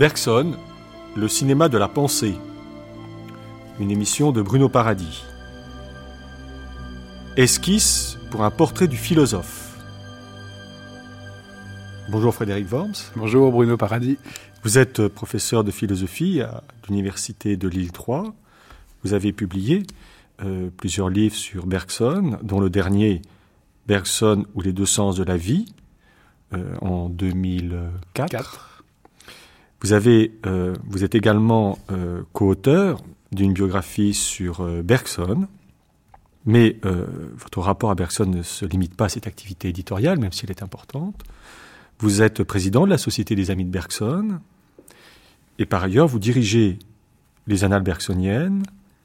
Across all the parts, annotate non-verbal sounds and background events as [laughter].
Bergson, le cinéma de la pensée. Une émission de Bruno Paradis. Esquisse pour un portrait du philosophe. Bonjour Frédéric Worms. Bonjour Bruno Paradis. Vous êtes professeur de philosophie à l'Université de Lille 3. Vous avez publié euh, plusieurs livres sur Bergson, dont le dernier, Bergson ou les deux sens de la vie, euh, en 2004. Vous, avez, euh, vous êtes également euh, co-auteur d'une biographie sur euh, Bergson, mais votre rapport à Bergson ne se limite pas à cette activité éditoriale, même si elle est importante. Vous êtes président de la Société des Amis de Bergson, et par ailleurs, vous dirigez les Annales bergsoniennes,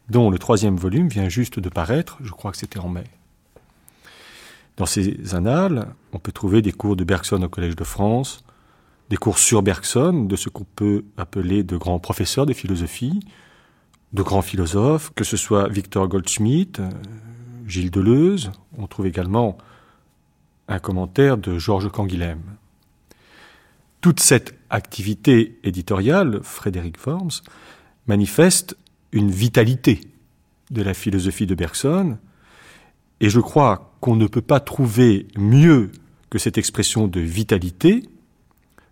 dont le troisième volume vient juste de paraître, je crois que c'était en mai. Dans ces annales, on peut trouver des cours de Bergson au Collège de France, des cours sur Bergson, de ce qu'on peut appeler de grands professeurs de philosophie, de grands philosophes, que ce soit Victor Goldschmidt, euh, Gilles Deleuze. On trouve également un commentaire de Georges Canguilhem. Toute cette activité éditoriale, Frédéric Worms, manifeste une vitalité de la philosophie de Bergson, et je crois qu'on ne peut pas trouver mieux que cette expression de vitalité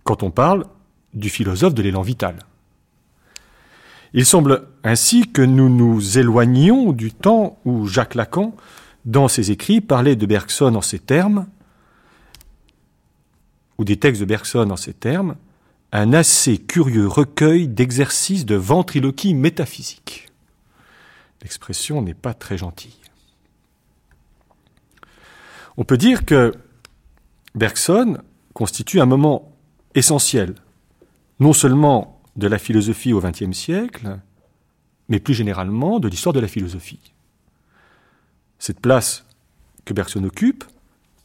quand on parle du philosophe de l'élan vital. Il semble ainsi que nous nous éloignions du temps où Jacques Lacan, dans ses écrits, parlait de Bergson en ces termes, ou des textes de Bergson en ces termes, un assez curieux recueil d'exercices de ventriloquie métaphysique. L'expression n'est pas très gentille. On peut dire que Bergson constitue un moment essentiel, non seulement de la philosophie au XXe siècle, mais plus généralement de l'histoire de la philosophie. Cette place que Bergson occupe,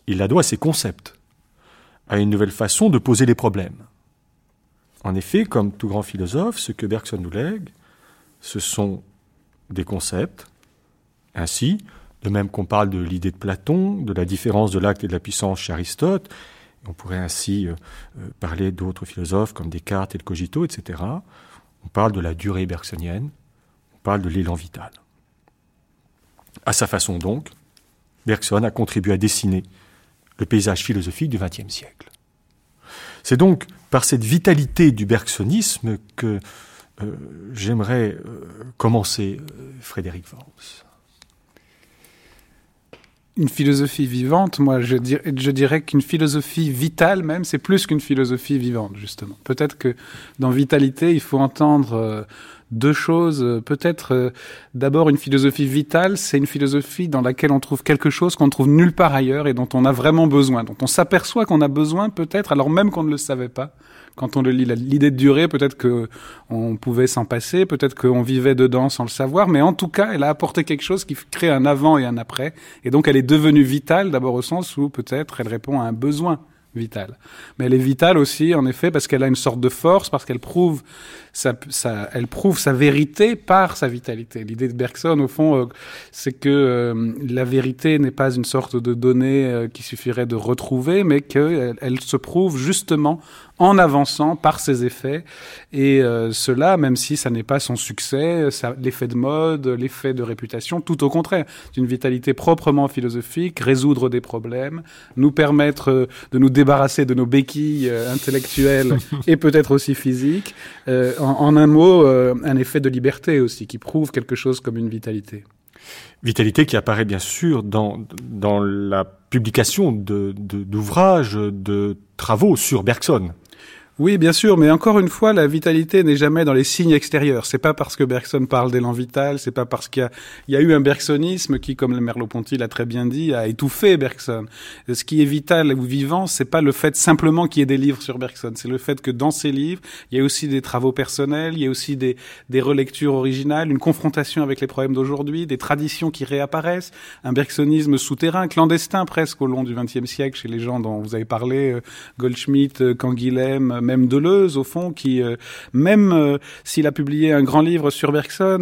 il la doit à ses concepts, à une nouvelle façon de poser les problèmes. En effet, comme tout grand philosophe, ce que Bergson nous lègue, ce sont des concepts. Ainsi, de même qu'on parle de l'idée de Platon, de la différence de l'acte et de la puissance chez Aristote, on pourrait ainsi euh, euh, parler d'autres philosophes comme Descartes et le cogito, etc. On parle de la durée bergsonienne, on parle de l'élan vital. À sa façon donc, Bergson a contribué à dessiner le paysage philosophique du XXe siècle. C'est donc par cette vitalité du bergsonisme que euh, j'aimerais commencer Frédéric Worms une philosophie vivante, moi je, dirais qu'une philosophie vitale même, c'est plus qu'une philosophie vivante, justement. Peut-être que dans vitalité, il faut entendre euh, deux choses. Peut-être euh, d'abord une philosophie vitale, c'est une philosophie dans laquelle on trouve quelque chose qu'on trouve nulle part ailleurs et dont on a vraiment besoin, dont on s'aperçoit qu'on a besoin peut-être alors même qu'on ne le savait pas. Quand on le lit, l'idée de durée, peut-être que on pouvait s'en passer, peut-être qu'on vivait dedans sans le savoir, mais en tout cas, elle a apporté quelque chose qui crée un avant et un après, et donc elle est devenue vitale d'abord au sens où peut-être elle répond à un besoin vitale. Mais elle est vitale aussi, en effet, parce qu'elle a une sorte de force, parce qu'elle prouve sa, elle prouve sa vérité par sa vitalité. L'idée de Bergson, au fond, euh, c'est que euh, la vérité n'est pas une sorte de donnée euh, qui suffirait de retrouver, mais qu'elle elle se prouve justement en avançant par ses effets. Et cela, même si ça n'est pas son succès, l'effet de mode, l'effet de réputation, tout au contraire. C'est une vitalité proprement philosophique, résoudre des problèmes, nous permettre de nous débarrasser de nos béquilles intellectuelles et peut-être aussi physiques, un mot, euh, un effet de liberté aussi, qui prouve quelque chose comme une vitalité. Vitalité qui apparaît bien sûr dans, dans la publication d'ouvrages, de, de travaux sur Bergson. Oui, bien sûr, mais encore une fois, la vitalité n'est jamais dans les signes extérieurs. C'est pas parce que Bergson parle d'élan vital, c'est pas parce qu'il y, y, a eu un bergsonisme qui, comme le Merleau-Ponty l'a très bien dit, a étouffé Bergson. Ce qui est vital ou vivant, c'est pas le fait simplement qu'il y ait des livres sur Bergson, c'est le fait que dans ces livres, il y a aussi des travaux personnels, il y a aussi des, des relectures originales, une confrontation avec les problèmes d'aujourd'hui, des traditions qui réapparaissent, un bergsonisme souterrain, clandestin presque au long du XXe siècle chez les gens dont vous avez parlé, euh, Goldschmidt, euh, Canguilhem, même Deleuze au fond, qui même s'il a publié un grand livre sur Bergson,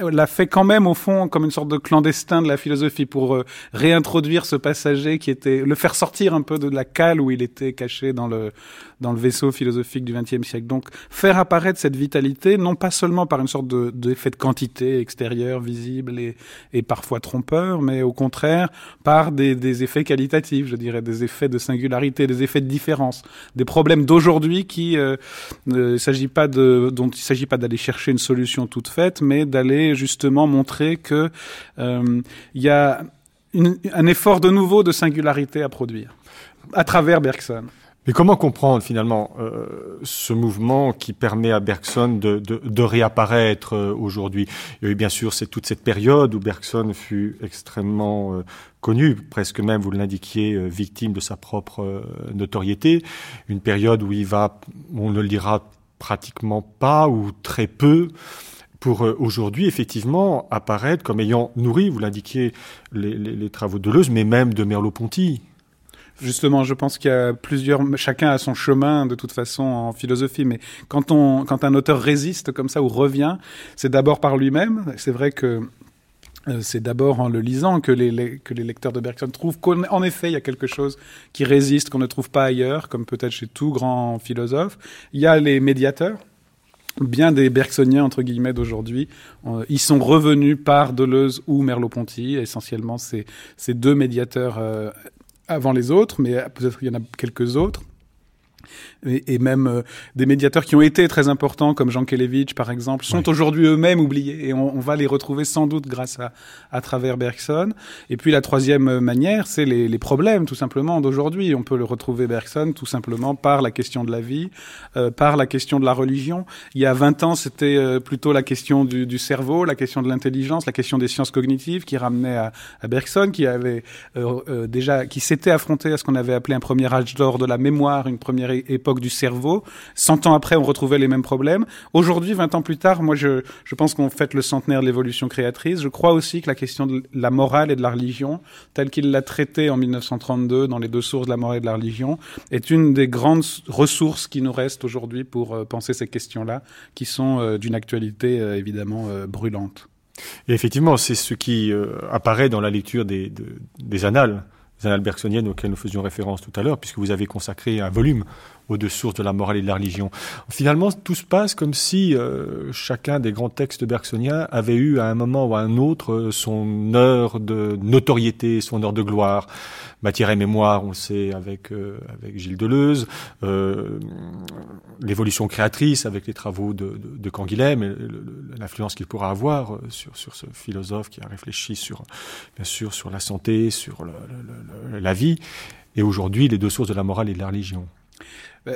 l'a fait quand même au fond comme une sorte de clandestin de la philosophie pour réintroduire ce passager qui était le faire sortir un peu de la cale où il était caché dans le dans le vaisseau philosophique du XXe siècle. Donc faire apparaître cette vitalité, non pas seulement par une sorte d'effet de, de, quantité extérieure, visible et, et, parfois trompeur, mais au contraire par des, des, effets qualitatifs, je dirais, des effets de singularité, des effets de différence, des problèmes d'aujourd'hui qui euh, ne s'agit pas de, dont il ne s'agit pas d'aller chercher une solution toute faite, mais d'aller justement montrer que euh, il y a un effort de nouveau de singularité à produire à travers Bergson. Mais comment comprendre finalement euh, ce mouvement qui permet à Bergson de, de, de réapparaître euh, aujourd'hui? Il y a eu bien sûr c'est toute cette période où Bergson fut extrêmement euh, connu, presque même, vous l'indiquiez, euh, victime de sa propre euh, notoriété. Une période où il va, on ne le dira pratiquement pas ou très peu pour aujourd'hui effectivement apparaître comme ayant nourri, vous l'indiquiez, les, les, les travaux de Deleuze, mais même de Merleau-Ponty. Justement, je pense qu'il y a plusieurs, chacun a son chemin de toute façon en philosophie, mais quand on, quand un auteur résiste comme ça ou revient, c'est d'abord par lui-même. C'est vrai que euh, c'est d'abord en le lisant que les, que les lecteurs de Bergson trouvent qu'en effet, il y a quelque chose qui résiste, qu'on ne trouve pas ailleurs, comme peut-être chez tout grand philosophe. Il y a les médiateurs. Bien des Bergsoniens, entre guillemets, d'aujourd'hui, euh, ils sont revenus par Deleuze ou Merleau-Ponty. Essentiellement, c'est ces deux médiateurs euh, avant les autres, mais peut-être qu'il y en a quelques autres et, même euh, des médiateurs qui ont été très importants, comme Jean Kelevitch par exemple, sont oui. aujourd'hui eux-mêmes oubliés et on, on, va les retrouver sans doute grâce à, à travers Bergson. Et puis la troisième manière, c'est les, les, problèmes tout simplement d'aujourd'hui. On peut le retrouver Bergson tout simplement par la question de la vie, euh, par la question de la religion. Il y a 20 ans, c'était euh, plutôt la question du, du, cerveau, la question de l'intelligence, la question des sciences cognitives qui ramenait à, à Bergson, qui avait euh, euh, déjà, qui s'était affronté à ce qu'on avait appelé un premier âge d'or de la mémoire, une première époque du cerveau. Cent ans après, on retrouvait les mêmes problèmes. Aujourd'hui, 20 ans plus tard, moi, je, je pense qu'on fête le centenaire de l'évolution créatrice. Je crois aussi que la question de la morale et de la religion, telle qu'il l'a traitée en 1932 dans les deux sources de la morale et de la religion, est une des grandes ressources qui nous restent aujourd'hui pour euh, penser ces questions-là, qui sont euh, d'une actualité euh, évidemment euh, brûlante. Et effectivement, c'est ce qui apparaît dans la lecture des, de, des annales les annales bergsoniennes auxquelles nous faisions référence tout à l'heure, puisque vous avez consacré un volume aux deux sources de la morale et de la religion. Finalement, tout se passe comme si euh, chacun des grands textes bergsoniens avait eu à un moment ou à un autre euh, son heure de notoriété, son heure de gloire. Matière et mémoire, on le sait avec, euh, avec Gilles Deleuze, l'évolution créatrice avec les travaux de, de, de Canguilhem l'influence qu'il pourra avoir sur, sur ce philosophe qui a réfléchi sur, bien sûr, sur la santé, sur la vie, et aujourd'hui les deux sources de la morale et de la religion.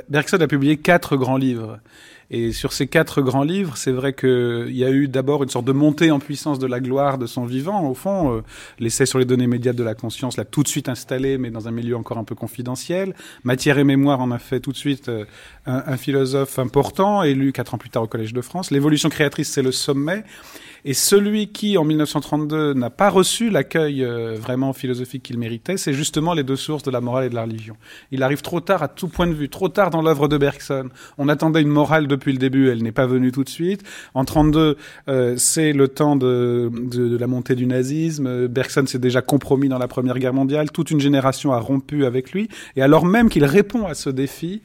Bergson a publié quatre grands livres. Et sur ces quatre grands livres, c'est vrai qu'il y a eu d'abord une sorte de montée en puissance de la gloire de son vivant. Au fond, euh, l'essai sur les données immédiates de la conscience l'a tout de suite installé, mais dans un milieu encore un peu confidentiel. Matière et mémoire en a fait tout de suite euh, un philosophe important, élu quatre ans plus tard au Collège de France. L'évolution créatrice, c'est le sommet. Et celui qui, en 1932, n'a pas reçu l'accueil euh, vraiment philosophique qu'il méritait, c'est justement les deux sources de la morale et de la religion. Il arrive trop tard à tout point de vue, trop tard dans l'œuvre de Bergson. On attendait une morale depuis le début, elle n'est pas venue tout de suite. En 32, euh, c'est le temps de, la montée du nazisme. Bergson s'est déjà compromis dans la Première Guerre mondiale. Toute une génération a rompu avec lui. Et alors même qu'il répond à ce défi,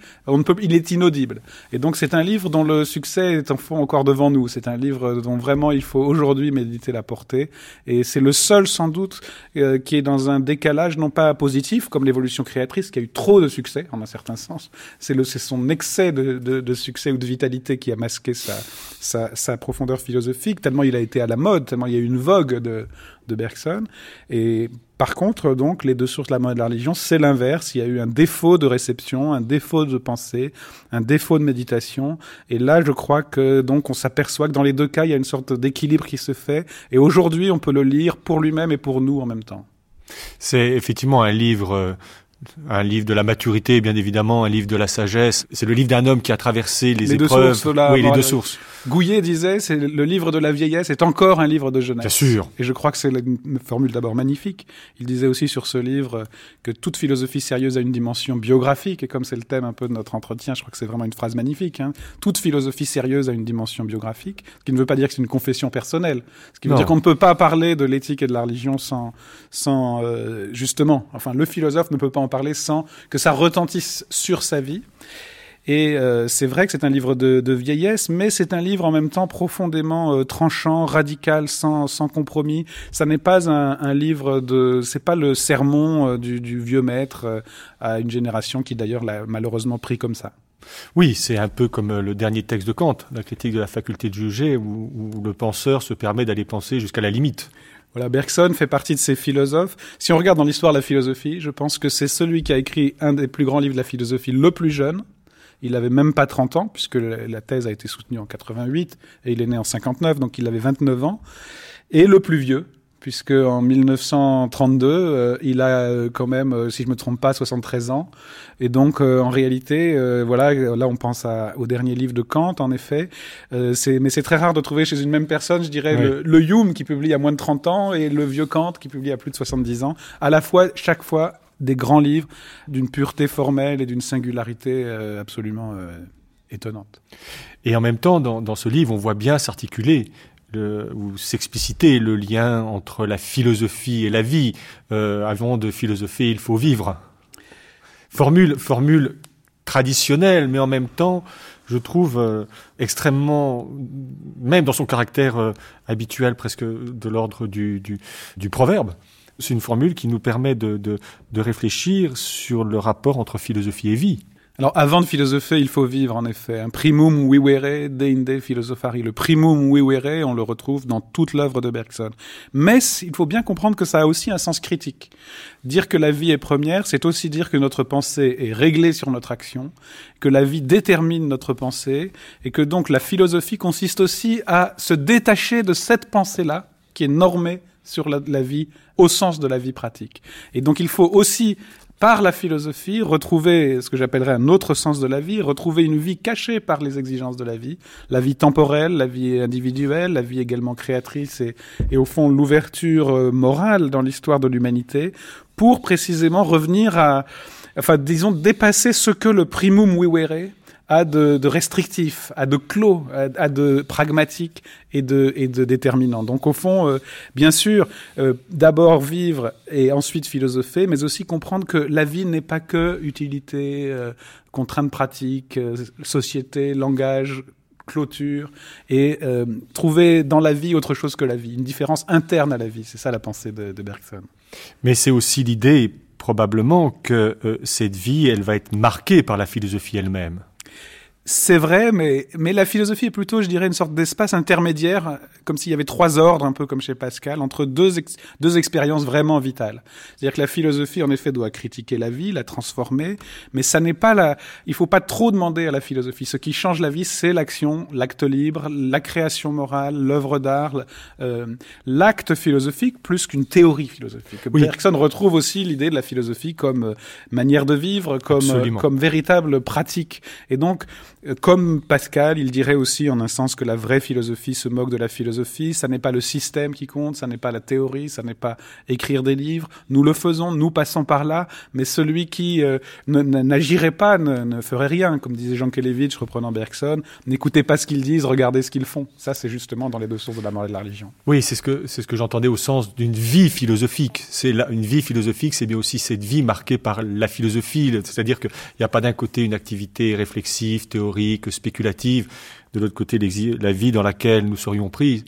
il est inaudible. Et donc c'est un livre dont le succès est encore devant nous. C'est un livre dont vraiment il faut aujourd'hui méditer la portée. Et c'est le seul, sans doute, euh, qui est dans un décalage non pas positif, comme l'évolution créatrice, qui a eu trop de succès, en un certain sens. C'est son excès de, succès ou de vitalité qui a masqué sa, profondeur philosophique, tellement il a été à la mode, tellement il y a eu une vogue de, de Bergson. Et par contre, donc, les deux sources de la de la religion, c'est l'inverse. Il y a eu un défaut de réception, un défaut de pensée, un défaut de méditation. Et là, je crois que donc on s'aperçoit que dans les deux cas, il y a une sorte d'équilibre qui se fait. Et aujourd'hui, on peut le lire pour lui-même et pour nous en même temps. C'est effectivement un livre un livre de la maturité, bien évidemment, un livre de la sagesse. C'est le livre d'un homme qui a traversé les, Les deux épreuves. sources, là, oui, les deux sources. Gouillet disait, c'est le livre de la vieillesse est encore un livre de jeunesse. Bien sûr. Et je crois que c'est une formule d'abord magnifique. Il disait aussi sur ce livre que toute philosophie sérieuse a une dimension biographique. Et comme c'est le thème un peu de notre entretien, je crois que c'est vraiment une phrase magnifique. hein. Toute philosophie sérieuse a une dimension biographique. Ce qui ne veut pas dire que c'est une confession personnelle. Ce qui veut Non. dire qu'on ne peut pas parler de l'éthique et de la religion sans, sans euh, justement, enfin, le philosophe ne peut pas en parler sans que ça retentisse sur sa vie. Et euh, c'est vrai que c'est un livre de, vieillesse, mais c'est un livre en même temps profondément euh, tranchant, radical, sans, sans compromis. Ça n'est pas un, livre de, c'est pas le sermon euh, du, vieux maître à une génération qui d'ailleurs l'a malheureusement pris comme ça. Oui, c'est un peu comme le dernier texte de Kant, la critique de la faculté de juger, où le penseur se permet d'aller penser jusqu'à la limite. Voilà, Bergson fait partie de ces philosophes. Si on regarde dans l'histoire de la philosophie, je pense que c'est celui qui a écrit un des plus grands livres de la philosophie le plus jeune. Il avait même pas 30 ans, puisque la la thèse a été soutenue en 88, et il est né en 59, donc il avait 29 ans. Et le plus vieux, puisque en 1932, euh, il a euh, quand même, euh, si je me trompe pas, 73 ans. Et donc, euh, en réalité, euh, voilà, là, on pense à- au dernier livre de Kant, en effet. Mais c'est très rare de trouver chez une même personne, je dirais, Oui. le, le Hume qui publie à moins de 30 ans et le vieux Kant qui publie à plus de 70 ans. À la fois, chaque fois, des grands livres d'une pureté formelle et d'une singularité absolument étonnante. Et en même temps, dans, dans ce livre, on voit bien s'articuler ou s'expliciter le lien entre la philosophie et la vie. Euh, avant de philosopher, il faut vivre. Formule, traditionnelle, mais en même temps, je trouve euh, extrêmement, même dans son caractère euh, habituel, presque de l'ordre du, proverbe. C'est une formule qui nous permet de réfléchir sur le rapport entre philosophie et vie. Alors, avant de philosopher, il faut vivre, en effet. Un primum vivere deinde philosophari. Le primum vivere, on le retrouve dans toute l'œuvre de Bergson. Mais il faut bien comprendre que ça a aussi un sens critique. Dire que la vie est première, c'est aussi dire que notre pensée est réglée sur notre action, que la vie détermine notre pensée, et que donc la philosophie consiste aussi à se détacher de cette pensée-là, qui est normée sur la vie, au sens de la vie pratique. Et donc il faut aussi par la philosophie, retrouver ce que j'appellerais un autre sens de la vie, retrouver une vie cachée par les exigences de la vie, la vie temporelle, la vie individuelle, la vie également créatrice et, et au fond l'ouverture euh, morale dans l'histoire de l'humanité, pour précisément revenir à, enfin disons dépasser ce que le primum vivere a de, de restrictif, a de clos, a de pragmatique et de, et déterminant. Donc au fond, euh, bien sûr, euh, d'abord vivre et ensuite philosopher, mais aussi comprendre que la vie n'est pas que utilité, euh, contrainte pratique, euh, société, langage, clôture, et trouver dans la vie autre chose que la vie, une différence interne à la vie. C'est ça la pensée de, Bergson. Mais c'est aussi l'idée, probablement, que cette vie, elle va être marquée par la philosophie elle-même. C'est vrai, mais, mais la philosophie est plutôt, je dirais, une sorte d'espace intermédiaire, comme s'il y avait trois ordres, un peu comme chez Pascal, entre deux, ex- deux expériences vraiment vitales. C'est-à-dire que la philosophie, en effet, doit critiquer la vie, la transformer, mais ça n'est pas la, il faut pas trop demander à la philosophie. Ce qui change la vie, c'est l'action, l'acte libre, la création morale, l'œuvre d'art, euh, l'acte philosophique plus qu'une théorie philosophique. Oui. Bergson retrouve aussi l'idée de la philosophie comme euh, manière de vivre, comme, euh, comme véritable pratique. Et donc, comme Pascal, il dirait aussi en un sens que la vraie philosophie se moque de la philosophie. Ça n'est pas le système qui compte, ça n'est pas la théorie, ça n'est pas écrire des livres. Nous le faisons, nous passons par là, mais celui qui euh, n'agirait pas ne, ferait rien. Comme disait Jean Kelevitch, reprenant Bergson, n'écoutez pas ce qu'ils disent, regardez ce qu'ils font. Ça, c'est justement dans les deux sources de la morale et de la religion. Oui, c'est ce que c'est ce que j'entendais au sens d'une vie philosophique. C'est une vie philosophique, c'est bien aussi cette vie marquée par la philosophie, c'est-à-dire qu'il n'y a pas d'un côté une activité réflexive, théorique, spéculative, de l'autre côté la vie dans laquelle nous serions pris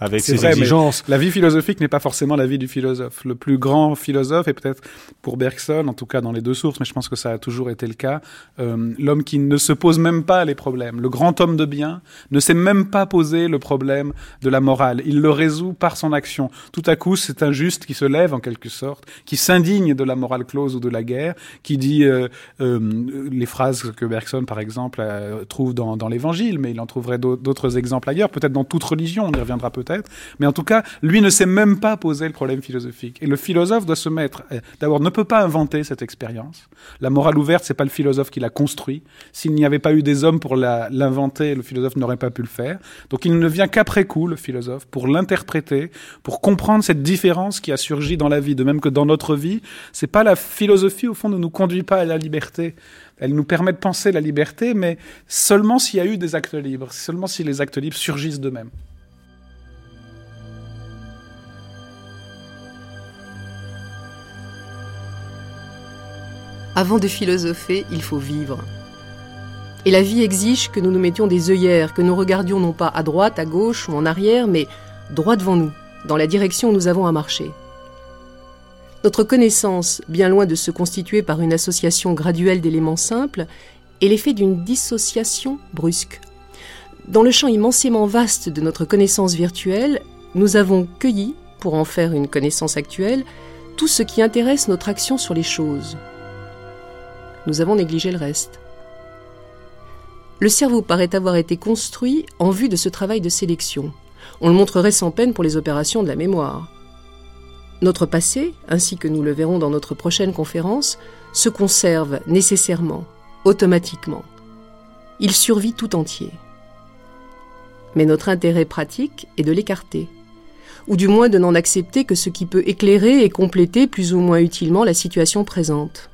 avec ses vrai, exigences. La vie philosophique n'est pas forcément la vie du philosophe. Le plus grand philosophe, et peut-être pour Bergson, en tout cas dans les deux sources, mais je pense que ça a toujours été le cas, euh, l'homme qui ne se pose même pas les problèmes. Le grand homme de bien ne sait même pas poser le problème de la morale. Il le résout par son action. Tout à coup, c'est un juste qui se lève en quelque sorte, qui s'indigne de la morale close ou de la guerre, qui dit euh, euh, les phrases que Bergson, par exemple, trouve dans, dans l'Évangile, mais il en trouverait d'au- d'autres exemples ailleurs, peut-être dans toute religion, on y reviendra peut-être Mais en tout cas, lui ne sait même pas poser le problème philosophique. Et le philosophe doit se mettre, euh, d'abord, ne peut pas inventer cette expérience. La morale ouverte, c'est pas le philosophe qui l'a construit. S'il n'y avait pas eu des hommes pour l'inventer, le philosophe n'aurait pas pu le faire. Donc il ne vient qu'après coup, le philosophe, pour l'interpréter, pour comprendre cette différence qui a surgi dans la vie, de même que dans notre vie. C'est pas la philosophie, au fond, ne nous conduit pas à la liberté. Elle nous permet de penser la liberté, mais seulement s'il y a eu des actes libres, seulement si les actes libres surgissent d'eux-mêmes. Avant de philosopher, il faut vivre. Et la vie exige que nous nous mettions des œillères, que nous regardions non pas à droite, à gauche ou en arrière, mais droit devant nous, dans la direction où nous avons à marcher. Notre connaissance, bien loin de se constituer par une association graduelle d'éléments simples, est l'effet d'une dissociation brusque. Dans le champ immensément vaste de notre connaissance virtuelle, nous avons cueilli, pour en faire une connaissance actuelle, tout ce qui intéresse notre action sur les choses. Nous avons négligé le reste. Le cerveau paraît avoir été construit en vue de ce travail de sélection. On le montrerait sans peine pour les opérations de la mémoire. Notre passé, ainsi que nous le verrons dans notre prochaine conférence, se conserve nécessairement, automatiquement. Il survit tout entier. Mais notre intérêt pratique est de l'écarter, ou du moins de n'en accepter que ce qui peut éclairer et compléter plus ou moins utilement la situation présente.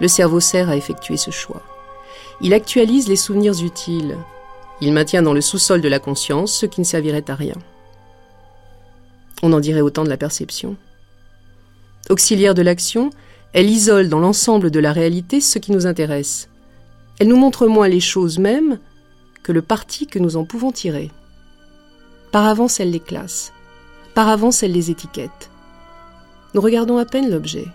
Le cerveau sert à effectuer ce choix. Il actualise les souvenirs utiles. Il maintient dans le sous-sol de la conscience ce qui ne servirait à rien. On en dirait autant de la perception. Auxiliaire de l'action, elle isole dans l'ensemble de la réalité ce qui nous intéresse. Elle nous montre moins les choses mêmes que le parti que nous en pouvons tirer. Par avance, elle les classe. Par avance, elle les étiquette. Nous regardons à peine l'objet.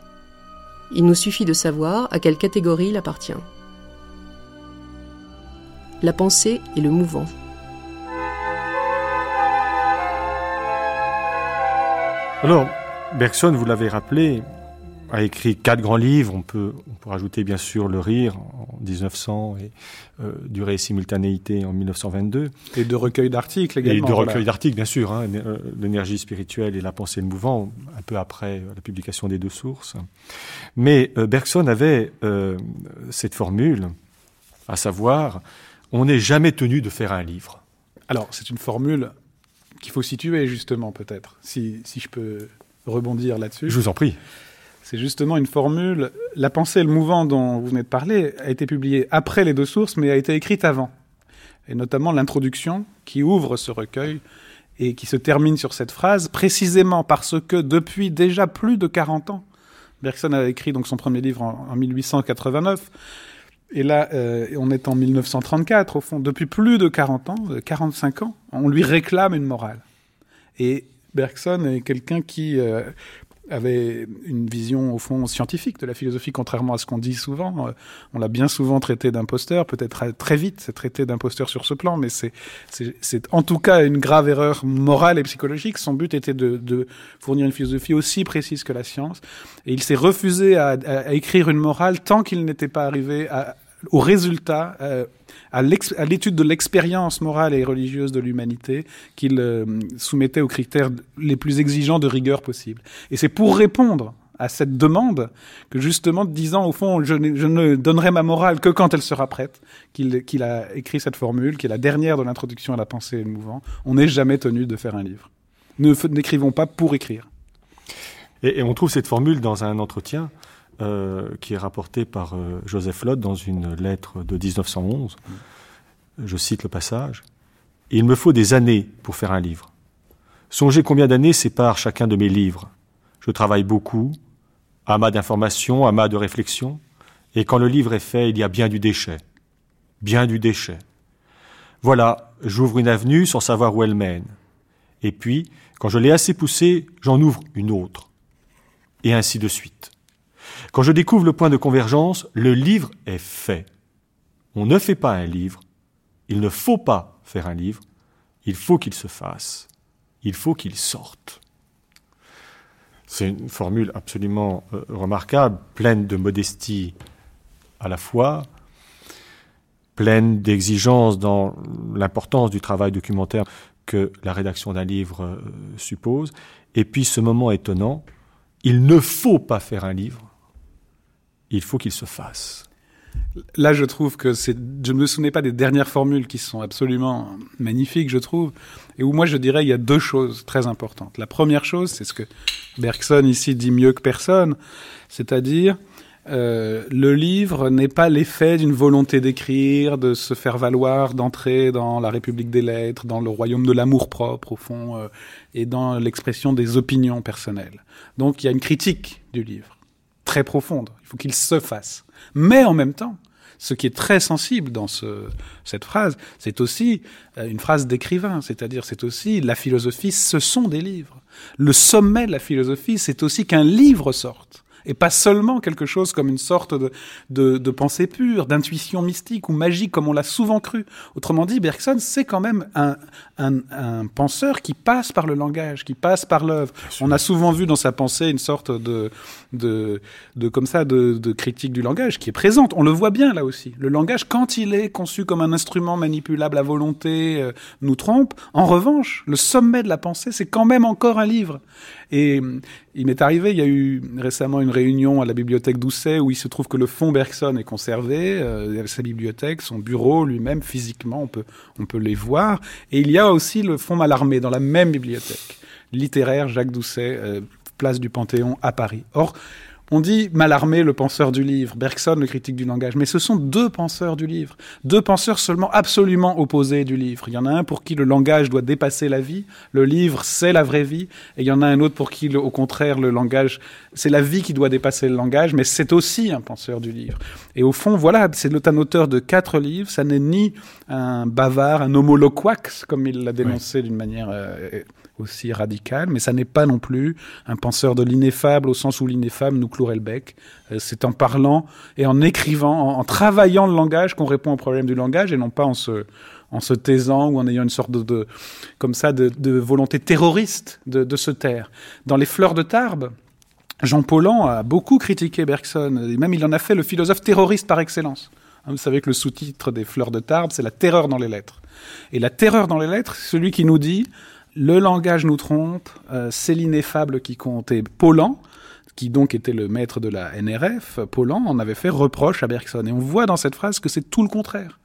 Il nous suffit de savoir à quelle catégorie il appartient. La pensée est le mouvant. Alors, Bergson, vous l'avez rappelé, a écrit quatre grands livres. On peut, on peut rajouter bien sûr Le Rire en 1900 et euh, Durée et simultanéité en 1922. Et de recueils d'articles également. Et de recueils d'articles, bien sûr. Hein, euh, L'énergie spirituelle et la pensée le mouvant, un peu après la publication des deux sources. Mais euh, Bergson avait euh, cette formule, à savoir, on n'est jamais tenu de faire un livre. Alors, c'est une formule qu'il faut situer justement peut-être, si, si je peux rebondir là-dessus. Je vous en prie. C'est justement une formule. La pensée le mouvant dont vous venez de parler a été publiée après les deux sources, mais a été écrite avant. Et notamment l'introduction qui ouvre ce recueil et qui se termine sur cette phrase, précisément parce que depuis déjà plus de 40 ans, Bergson a écrit donc son premier livre en, en 1889, et là, euh, on est en 1934, au fond, depuis plus de 40 ans, 45 ans, on lui réclame une morale. Et Bergson est quelqu'un qui euh, avait une vision, au fond, scientifique de la philosophie, contrairement à ce qu'on dit souvent. Euh, on l'a bien souvent traité d'imposteur, peut-être très vite, traité d'imposteur sur ce plan, mais c'est en tout cas une grave erreur morale et psychologique. Son but était de, de fournir une philosophie aussi précise que la science. Et il s'est refusé à, à, à, écrire une morale tant qu'il n'était pas arrivé à, au résultat, euh, à l'étude de l'expérience morale et religieuse de l'humanité qu'il euh, soumettait aux critères les plus exigeants de rigueur possible. Et c'est pour répondre à cette demande que justement, disant au fond, je, ne donnerai ma morale que quand elle sera prête, qu'il qu a écrit cette formule, qui est la dernière de l'introduction à la pensée et le mouvant. On n'est jamais tenu de faire un livre. N'écrivons pas pour écrire. Et, on trouve cette formule dans un entretien euh, qui est rapporté par euh, Joseph Lott dans une lettre de 1911. Je cite le passage. Il me faut des années pour faire un livre. Songez combien d'années séparent chacun de mes livres. Je travaille beaucoup, amas d'informations, amas de réflexion, et quand le livre est fait, il y a bien du déchet. Bien du déchet. Voilà, j'ouvre une avenue sans savoir où elle mène. Et puis, quand je l'ai assez poussée, j'en ouvre une autre. Et ainsi de suite. Quand je découvre le point de convergence, le livre est fait. On ne fait pas un livre. Il ne faut pas faire un livre. Il faut qu'il se fasse. Il faut qu'il sorte. C'est une formule absolument euh, remarquable, pleine de modestie à la fois, pleine d'exigence dans l'importance du travail documentaire que la rédaction d'un livre euh, suppose. Et puis ce moment étonnant, il ne faut pas faire un livre, il faut qu'il se fasse. Là, je trouve que c'est. Je ne me souvenais pas des dernières formules qui sont absolument magnifiques, je trouve, et où moi je dirais il y a deux choses très importantes. La première chose, c'est ce que Bergson ici dit mieux que personne, c'est-à-dire euh, le livre n'est pas l'effet d'une volonté d'écrire, de se faire valoir, d'entrer dans la République des lettres, dans le royaume de l'amour propre au fond, euh, et dans l'expression des opinions personnelles. Donc il y a une critique du livre, très profonde. Il faut qu'il se fasse. Mais en même temps, ce qui est très sensible dans ce, cette phrase, c'est aussi euh, une phrase d'écrivain, c'est-à-dire c'est aussi la philosophie, ce sont des livres. Le sommet de la philosophie, c'est aussi qu'un livre sorte et pas seulement quelque chose comme une sorte de, de, de pensée pure, d'intuition mystique ou magique, comme on l'a souvent cru. Autrement dit, Bergson, c'est quand même un, un, un, penseur qui passe par le langage, qui passe par l'œuvre. On a souvent vu dans sa pensée une sorte de, de, de comme ça, de, de critique du langage qui est présente. On le voit bien là aussi. Le langage, quand il est conçu comme un instrument manipulable à volonté, euh, nous trompe. En revanche, le sommet de la pensée, c'est quand même encore un livre. Et il m'est arrivé, il y a eu récemment une réunion à la bibliothèque d'Ousset où il se trouve que le fonds Bergson est conservé, euh, sa bibliothèque, son bureau lui-même, physiquement, on peut, on peut les voir. Et il y a aussi le fonds Mallarmé dans la même bibliothèque, littéraire Jacques Doucet, euh, place du Panthéon à Paris. Or, on dit Mallarmé, le penseur du livre, Bergson, le critique du langage, mais ce sont deux penseurs du livre, deux penseurs seulement absolument opposés du livre. Il y en a un pour qui le langage doit dépasser la vie, le livre c'est la vraie vie, et il y en a un autre pour qui, au contraire, le langage, c'est la vie qui doit dépasser le langage, mais c'est aussi un penseur du livre. Et au fond, voilà, c'est un auteur de quatre livres, ça n'est ni un bavard, un homoloquax, comme il l'a dénoncé d'une manière... Euh, aussi radical, mais ça n'est pas non plus un penseur de l'ineffable au sens où l'ineffable nous clouerait le bec. Euh, c'est en parlant et en écrivant, en, travaillant le langage qu'on répond au problème du langage et non pas en se, en se taisant ou en ayant une sorte de, comme ça, de, volonté terroriste de, se taire. Dans Les Fleurs de Tarbes, Jean Paulhan a beaucoup critiqué Bergson, et même il en a fait le philosophe terroriste par excellence. Hein, vous savez que le sous-titre des Fleurs de Tarbes, c'est la terreur dans les lettres. Et la terreur dans les lettres, c'est celui qui nous dit le langage nous trompe, euh, c'est l'ineffable qui comptait. Paulan, qui donc était le maître de la NRF, Paulan en avait fait reproche à Bergson. Et on voit dans cette phrase que c'est tout le contraire.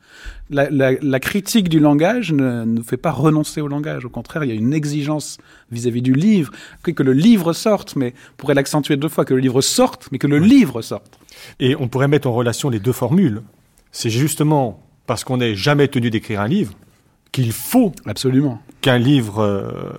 La, critique du langage ne nous fait pas renoncer au langage. Au contraire, il y a une exigence vis-à-vis du livre, que, le livre sorte, mais on pourrait l'accentuer deux fois, que le livre sorte, mais que le livre sorte. Et on pourrait mettre en relation les deux formules. C'est justement parce qu'on n'est jamais tenu d'écrire un livre qu'il faut absolument qu'un livre, euh,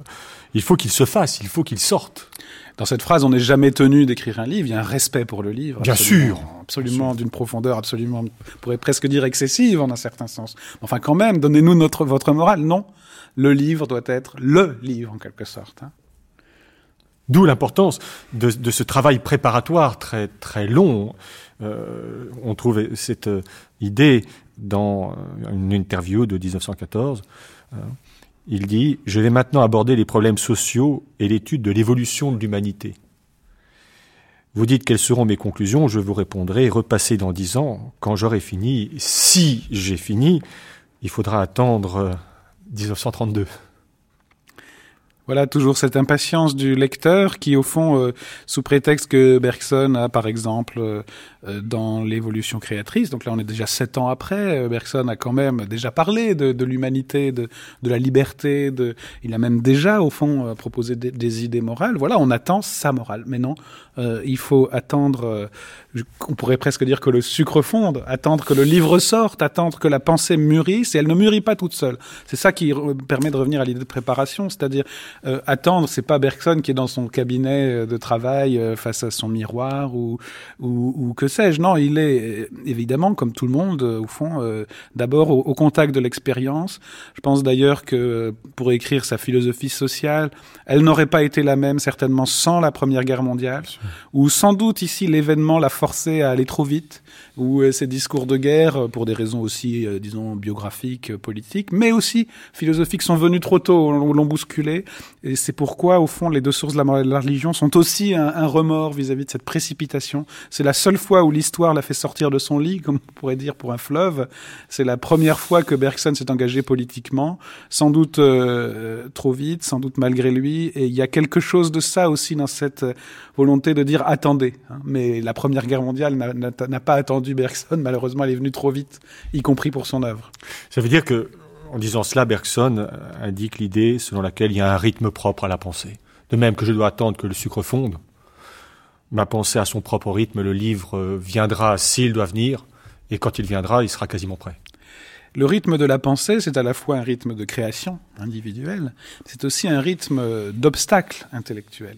il faut qu'il se fasse, il faut qu'il sorte. Dans cette phrase, on n'est jamais tenu d'écrire un livre. Il y a un respect pour le livre. Bien sûr. Absolument d'une profondeur absolument, on pourrait presque dire excessive en un certain sens. Enfin, quand même, donnez-nous notre, votre morale. Non. Le livre doit être le livre, en quelque sorte. Hein. D'où l'importance de, de, ce travail préparatoire très, très long. Euh, on trouve cette euh, idée dans euh, une interview de 1914. Euh, il dit Je vais maintenant aborder les problèmes sociaux et l'étude de l'évolution de l'humanité. Vous dites quelles seront mes conclusions, je vous répondrai repassez dans dix ans, quand j'aurai fini. Si j'ai fini, il faudra attendre 1932. Euh, voilà, toujours cette impatience du lecteur qui, au fond, sous prétexte que Bergson a, par exemple, euh, dans l'évolution créatrice. Donc là, on est déjà sept ans après. Euh, Bergson a quand même déjà parlé de, de l'humanité, de, de, la liberté. De... Il a même déjà, au fond, euh, proposé des, des idées morales. Voilà, on attend sa morale. Mais non, euh, il faut attendre. On pourrait presque dire que le sucre fonde, attendre que le livre sorte, attendre que la pensée mûrisse. Et elle ne mûrit pas toute seule. C'est ça qui permet de revenir à l'idée de préparation, c'est-à-dire euh, attendre. C'est pas Bergson qui est dans son cabinet de travail face à son miroir ou, ou, ou que sais-je Non, il est euh, évidemment, comme tout le monde, euh, au fond, euh, d'abord au, contact de l'expérience. Je pense d'ailleurs que pour écrire sa philosophie sociale, elle n'aurait pas été la même certainement sans la Première Guerre mondiale, ou sans doute ici l'événement l'a forcé à aller trop vite, ou ses discours de guerre, pour des raisons aussi, disons, biographiques, politiques, mais aussi philosophiques, sont venus trop tôt, l'ont bousculé. Et c'est pourquoi, au fond, les deux sources de la de la religion sont aussi un, remords vis-à-vis de cette précipitation. C'est la seule fois où l'histoire l'a fait sortir de son lit, comme on pourrait dire pour un fleuve. C'est la première fois que Bergson s'est engagé politiquement, sans doute euh, trop vite, sans doute malgré lui. Et il y a quelque chose de ça aussi dans cette volonté de dire attendez. Hein. Mais la Première Guerre mondiale n'a pas attendu Bergson. Malheureusement, elle est venue trop vite, y compris pour son œuvre. Ça veut dire que en disant cela, Bergson indique l'idée selon laquelle il y a un rythme propre à la pensée. De même que je dois attendre que le sucre fonde, ma pensée à son propre rythme, le livre viendra s'il doit venir, et quand il viendra, il sera quasiment prêt. Le rythme de la pensée, c'est à la fois un rythme de création individuelle, c'est aussi un rythme d'obstacle intellectuel.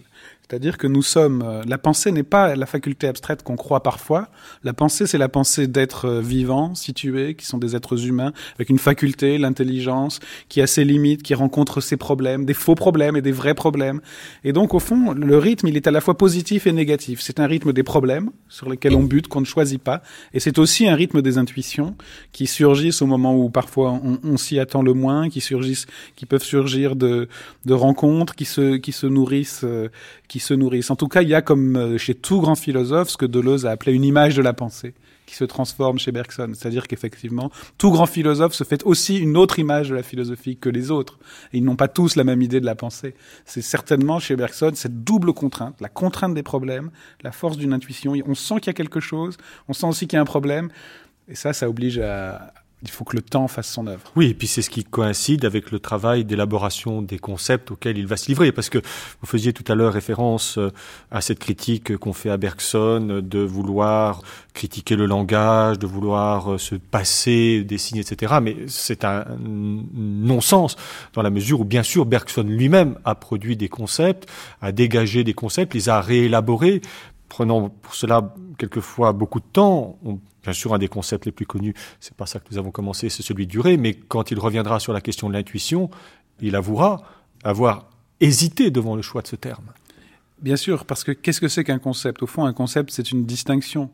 C'est-à-dire que nous sommes. Euh, la pensée n'est pas la faculté abstraite qu'on croit parfois. La pensée, c'est la pensée d'êtres euh, vivants, situés, qui sont des êtres humains, avec une faculté, l'intelligence, qui a ses limites, qui rencontre ses problèmes, des faux problèmes et des vrais problèmes. Et donc, au fond, le rythme, il est à la fois positif et négatif. C'est un rythme des problèmes sur lesquels on bute, qu'on ne choisit pas. Et c'est aussi un rythme des intuitions qui surgissent au moment où parfois on, on s'y attend le moins, qui surgissent, qui peuvent surgir de, de rencontres, qui se, qui se nourrissent, euh, qui se nourrissent. En tout cas, il y a comme euh, chez tout grand philosophe ce que Deleuze a appelé une image de la pensée qui se transforme chez Bergson. C'est-à-dire qu'effectivement, tout grand philosophe se fait aussi une autre image de la philosophie que les autres. Ils n'ont pas tous la même idée de la pensée. C'est certainement chez Bergson cette double contrainte, la contrainte des problèmes, la force d'une intuition. On sent qu'il y a quelque chose, on sent aussi qu'il y a un problème. Et ça, ça oblige à, il faut que le temps fasse son œuvre. Oui, et puis c'est ce qui coïncide avec le travail d'élaboration des concepts auxquels il va se livrer, parce que vous faisiez tout à l'heure référence euh, à cette critique qu'on fait à Bergson de vouloir critiquer le langage, de vouloir euh, se passer des signes, etc. Mais c'est un non-sens dans la mesure où, bien sûr, Bergson lui-même a produit des concepts, a dégagé des concepts, les a réélaborés, prenant pour cela quelquefois beaucoup de temps. Bien sûr, un des concepts les plus connus, c'est pas ça que nous avons commencé, c'est celui de durée, mais quand il reviendra sur la question de l'intuition, il avouera avoir hésité devant le choix de ce terme. Bien sûr, parce que qu'est-ce que c'est qu'un concept? Au fond, un concept, c'est une distinction.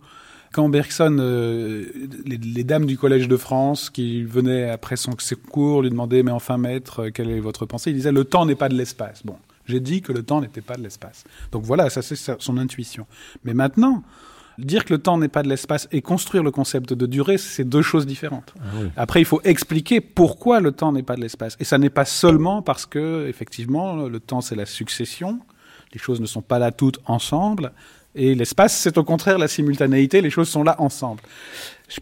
Quand Bergson, euh, les, dames du Collège de France qui venaient après son, ses cours lui demandaient Mais enfin, maître, quelle est votre pensée? Il disait Le temps n'est pas de l'espace. Bon, j'ai dit que le temps n'était pas de l'espace. Donc voilà, ça c'est son intuition. Mais maintenant, Dire que le temps n'est pas de l'espace et construire le concept de durée, c'est deux choses différentes. Ah Après, il faut expliquer pourquoi le temps n'est pas de l'espace. Et ça n'est pas seulement parce que, effectivement, le temps, c'est la succession. Les choses ne sont pas là toutes ensemble. Et l'espace, c'est au contraire la simultanéité. Les choses sont là ensemble.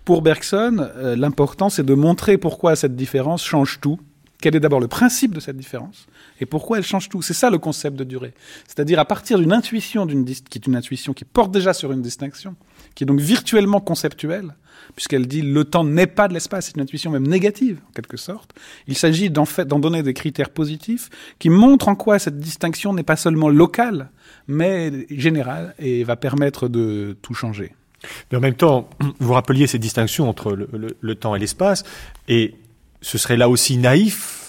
Pour Bergson, euh, l'important, c'est de montrer pourquoi cette différence change tout quel est d'abord le principe de cette différence et pourquoi elle change tout. C'est ça le concept de durée. C'est-à-dire à partir d'une intuition d'une qui est une intuition qui porte déjà sur une distinction, qui est donc virtuellement conceptuelle, puisqu'elle dit le temps n'est pas de l'espace, c'est une intuition même négative en quelque sorte. Il s'agit d'en donner des critères positifs qui montrent en quoi cette distinction n'est pas seulement locale, mais générale et va permettre de tout changer. Mais en même temps, vous rappeliez ces distinctions entre le, le temps et l'espace, et ce serait là aussi naïf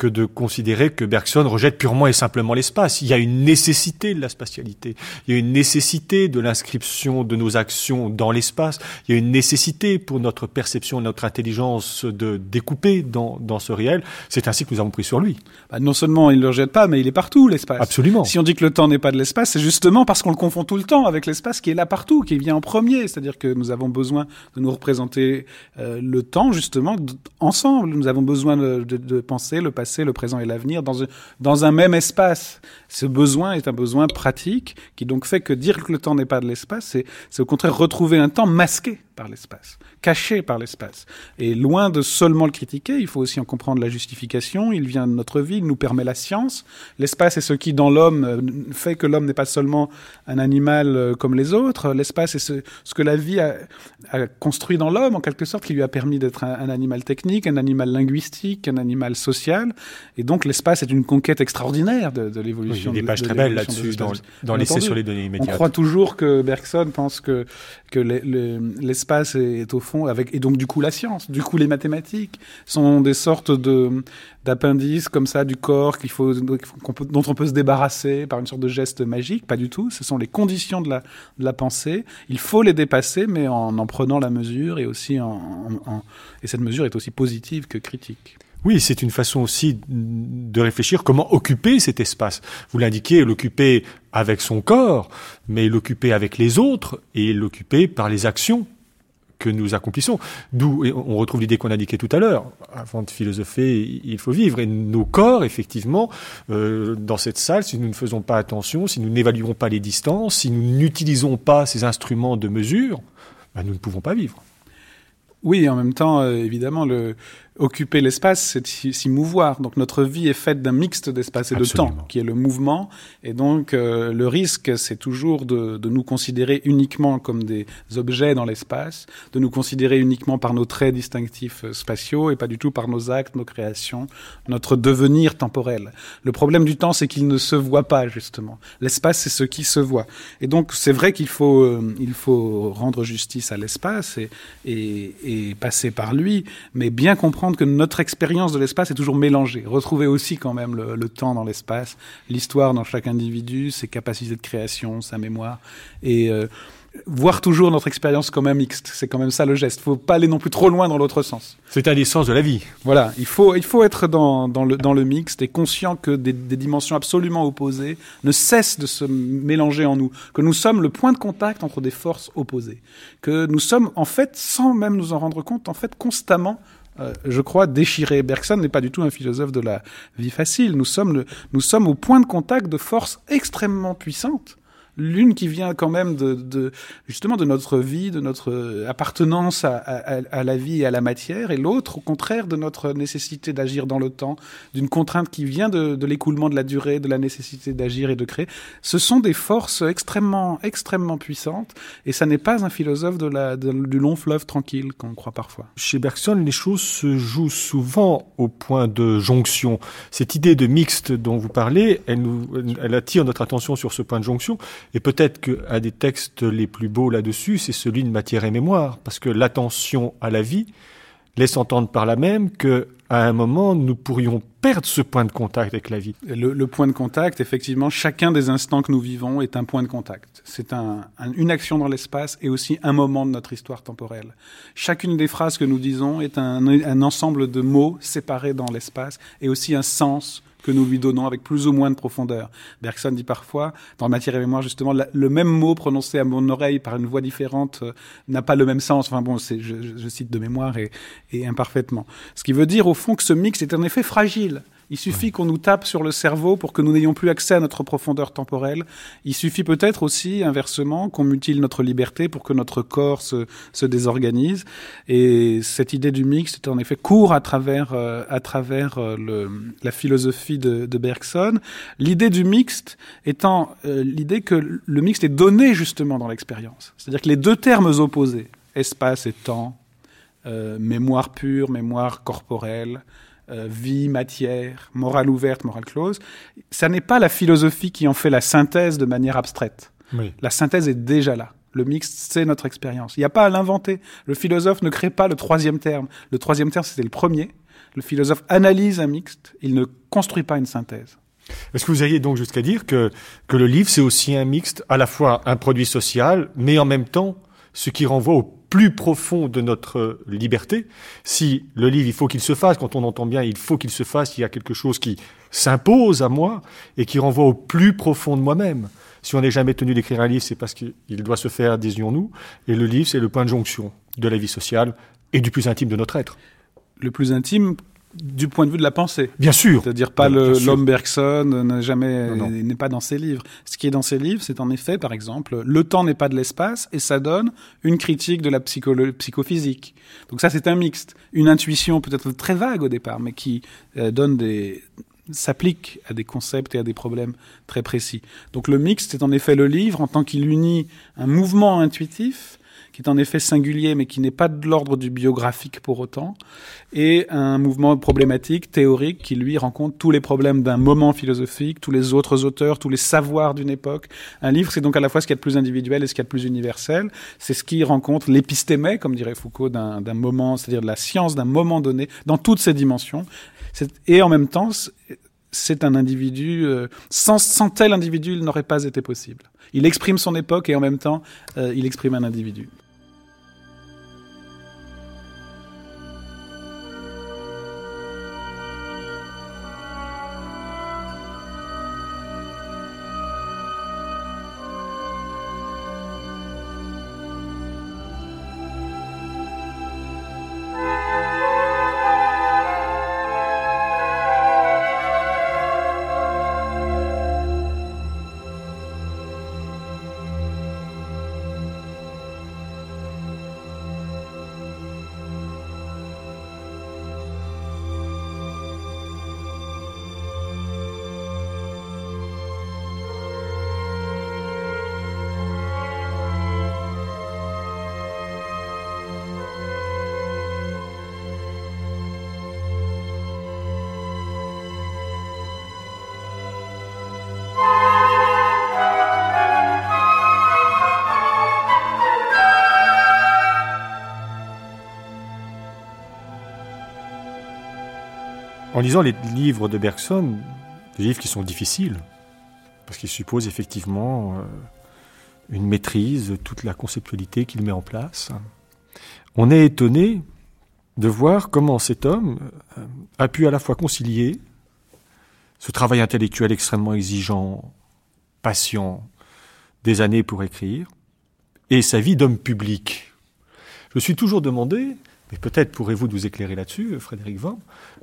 que de considérer que Bergson rejette purement et simplement l'espace. Il y a une nécessité de la spatialité, il y a une nécessité de l'inscription de nos actions dans l'espace, il y a une nécessité pour notre perception, notre intelligence de découper dans, dans ce réel. C'est ainsi que nous avons pris sur lui. Bah non seulement il ne le rejette pas, mais il est partout, l'espace. Absolument. Si on dit que le temps n'est pas de l'espace, c'est justement parce qu'on le confond tout le temps avec l'espace qui est là partout, qui vient en premier. C'est-à-dire que nous avons besoin de nous représenter euh, le temps, justement, ensemble. Nous avons besoin de, de, de penser le passé le présent et l'avenir dans, un même espace. Ce besoin est un besoin pratique qui donc fait que dire que le temps n'est pas de l'espace, c'est au contraire retrouver un temps masqué par l'espace, caché par l'espace. Et loin de seulement le critiquer, il faut aussi en comprendre la justification. Il vient de notre vie, il nous permet la science. L'espace est ce qui, dans l'homme, euh, fait que l'homme n'est pas seulement un animal euh, comme les autres. L'espace est ce, que la vie a, construit dans l'homme, en quelque sorte, qui lui a permis d'être un, animal technique, un animal linguistique, un animal social. Et donc l'espace est une conquête extraordinaire de, l'évolution. Il y a des pages très belles là-dessus dans, dans l'essai sur les données immédiates. On croit toujours que Bergson pense que, que l'espace est, au fond avec et donc du coup la science, du coup les mathématiques sont des sortes de d'appendices comme ça du corps qu'il faut dont on peut se débarrasser par une sorte de geste magique. Pas du tout. Ce sont les conditions de la de la pensée. Il faut les dépasser, mais en en prenant la mesure et aussi en, et cette mesure est aussi positive que critique. Oui, c'est une façon aussi de réfléchir comment occuper cet espace. Vous l'indiquez, l'occuper avec son corps, mais l'occuper avec les autres et l'occuper par les actions que nous accomplissons. D'où on retrouve l'idée qu'on indiquait tout à l'heure. Avant de philosopher, il faut vivre. Et nos corps, effectivement, euh, dans cette salle, si nous ne faisons pas attention, si nous n'évaluons pas les distances, si nous n'utilisons pas ces instruments de mesure, ben, nous ne pouvons pas vivre. Oui, en même temps, euh, évidemment, le, occuper l'espace, c'est s'y mouvoir. Donc notre vie est faite d'un mixte d'espace et de temps, qui est le mouvement. Et donc euh, le risque, c'est toujours de, de, nous considérer uniquement comme des objets dans l'espace, de nous considérer uniquement par nos traits distinctifs euh, spatiaux et pas du tout par nos actes, nos créations, notre devenir temporel. Le problème du temps, c'est qu'il ne se voit pas justement. L'espace, c'est ce qui se voit. Et donc c'est vrai qu'il faut, euh, il faut rendre justice à l'espace et, et, et passer par lui, mais bien comprendre que notre expérience de l'espace est toujours mélangée. Retrouver aussi quand même le, temps dans l'espace, l'histoire dans chaque individu, ses capacités de création, sa mémoire, et euh, voir toujours notre expérience comme un mixte. C'est quand même ça le geste. Faut pas aller non plus trop loin dans l'autre sens. C'est un des sens de la vie. Voilà, il faut, il faut être dans, dans, le, dans le mixte et conscient que des, des, dimensions absolument opposées ne cessent de se mélanger en nous, que nous sommes le point de contact entre des forces opposées, que nous sommes en fait, sans même nous en rendre compte, en fait constamment euh, je crois, déchiré. Bergson n'est pas du tout un philosophe de la vie facile. Nous sommes, nous sommes au point de contact de forces extrêmement puissantes l'une qui vient quand même de, de, justement de notre vie, de notre appartenance à, à, à la vie et à la matière, et l'autre, au contraire, de notre nécessité d'agir dans le temps, d'une contrainte qui vient de, de l'écoulement de la durée, de la nécessité d'agir et de créer. Ce sont des forces extrêmement, extrêmement puissantes, et ça n'est pas un philosophe de la, du long fleuve tranquille qu'on croit parfois. Chez Bergson, les choses se jouent souvent au point de jonction. Cette idée de mixte dont vous parlez, elle, nous, elle attire notre attention sur ce point de jonction. Et peut-être qu'un des textes les plus beaux là-dessus, c'est celui de Matière et Mémoire, parce que l'attention à la vie laisse entendre par là même que à un moment, nous pourrions perdre ce point de contact avec la vie. Le, point de contact, effectivement, chacun des instants que nous vivons est un point de contact. C'est un, un, une action dans l'espace et aussi un moment de notre histoire temporelle. Chacune des phrases que nous disons est un ensemble de mots séparés dans l'espace et aussi un sens que nous lui donnons avec plus ou moins de profondeur. Bergson dit parfois, dans Matière et Mémoire, justement, le même mot prononcé à mon oreille par une voix différente euh, n'a pas le même sens. Enfin bon, je, je, cite de mémoire et, et imparfaitement. Ce qui veut dire, au fond, que ce mix est en effet fragile. Il suffit qu'on nous tape sur le cerveau pour que nous n'ayons plus accès à notre profondeur temporelle. Il suffit peut-être aussi, inversement, qu'on mutile notre liberté pour que notre corps se, se, désorganise. Et cette idée du mix est en effet court à travers, euh, à travers euh, le, la philosophie de, de Bergson. L'idée du mixte étant euh, l'idée que le mixte est donné justement dans l'expérience. C'est-à-dire que les deux termes opposés, espace et temps, mémoire pure, mémoire corporelle, euh, vie, matière, morale ouverte, morale close. Ça n'est pas la philosophie qui en fait la synthèse de manière abstraite. Oui. La synthèse est déjà là. Le mixte, c'est notre expérience. Il n'y a pas à l'inventer. Le philosophe ne crée pas le troisième terme. Le troisième terme, c'était le premier. Le philosophe analyse un mixte. Il ne construit pas une synthèse. Est-ce que vous alliez donc jusqu'à dire que, que le livre, c'est aussi un mixte, à la fois un produit social, mais en même temps, ce qui renvoie au plus profond de notre liberté. Si le livre, il faut qu'il se fasse, quand on entend bien, il faut qu'il se fasse, il y a quelque chose qui s'impose à moi et qui renvoie au plus profond de moi-même. Si on n'est jamais tenu d'écrire un livre, c'est parce qu'il doit se faire, disions-nous. Et le livre, c'est le point de jonction de la vie sociale et du plus intime de notre être. Le plus intime, du point de vue de la pensée. Bien sûr. C'est-à-dire pas l'homme Bergson n'a jamais n'est pas dans ses livres. Ce qui est dans ses livres, c'est en effet, par exemple, le temps n'est pas de l'espace et ça donne une critique de la psychophysique. Donc ça, c'est un mixte, une intuition peut-être très vague au départ, mais qui euh, donne des s'applique à des concepts et à des problèmes très précis. Donc le mixte est en effet le livre en tant qu'il unit un mouvement intuitif qui est en effet singulier, mais qui n'est pas de l'ordre du biographique pour autant, et un mouvement problématique, théorique, qui lui rencontre tous les problèmes d'un moment philosophique, tous les autres auteurs, tous les savoirs d'une époque. Un livre, c'est donc à la fois ce qu'il y a de plus individuel et ce qu'il y a de plus universel. C'est ce qui rencontre l'épistémé, comme dirait Foucault, d'un moment, c'est-à-dire de la science d'un moment donné, dans toutes ses dimensions. Et en même temps, c'est un individu, euh, sans, sans tel individu, il n'aurait pas été possible. Il exprime son époque et en même temps, euh, il exprime un individu. En lisant les livres de Bergson, des livres qui sont difficiles, parce qu'ils supposent effectivement euh, une maîtrise de toute la conceptualité qu'il met en place, on est étonné de voir comment cet homme euh, a pu à la fois concilier ce travail intellectuel extrêmement exigeant, patient, des années pour écrire, et sa vie d'homme public. Je me suis toujours demandé, mais peut-être pourrez-vous nous éclairer là-dessus, Frédéric Van,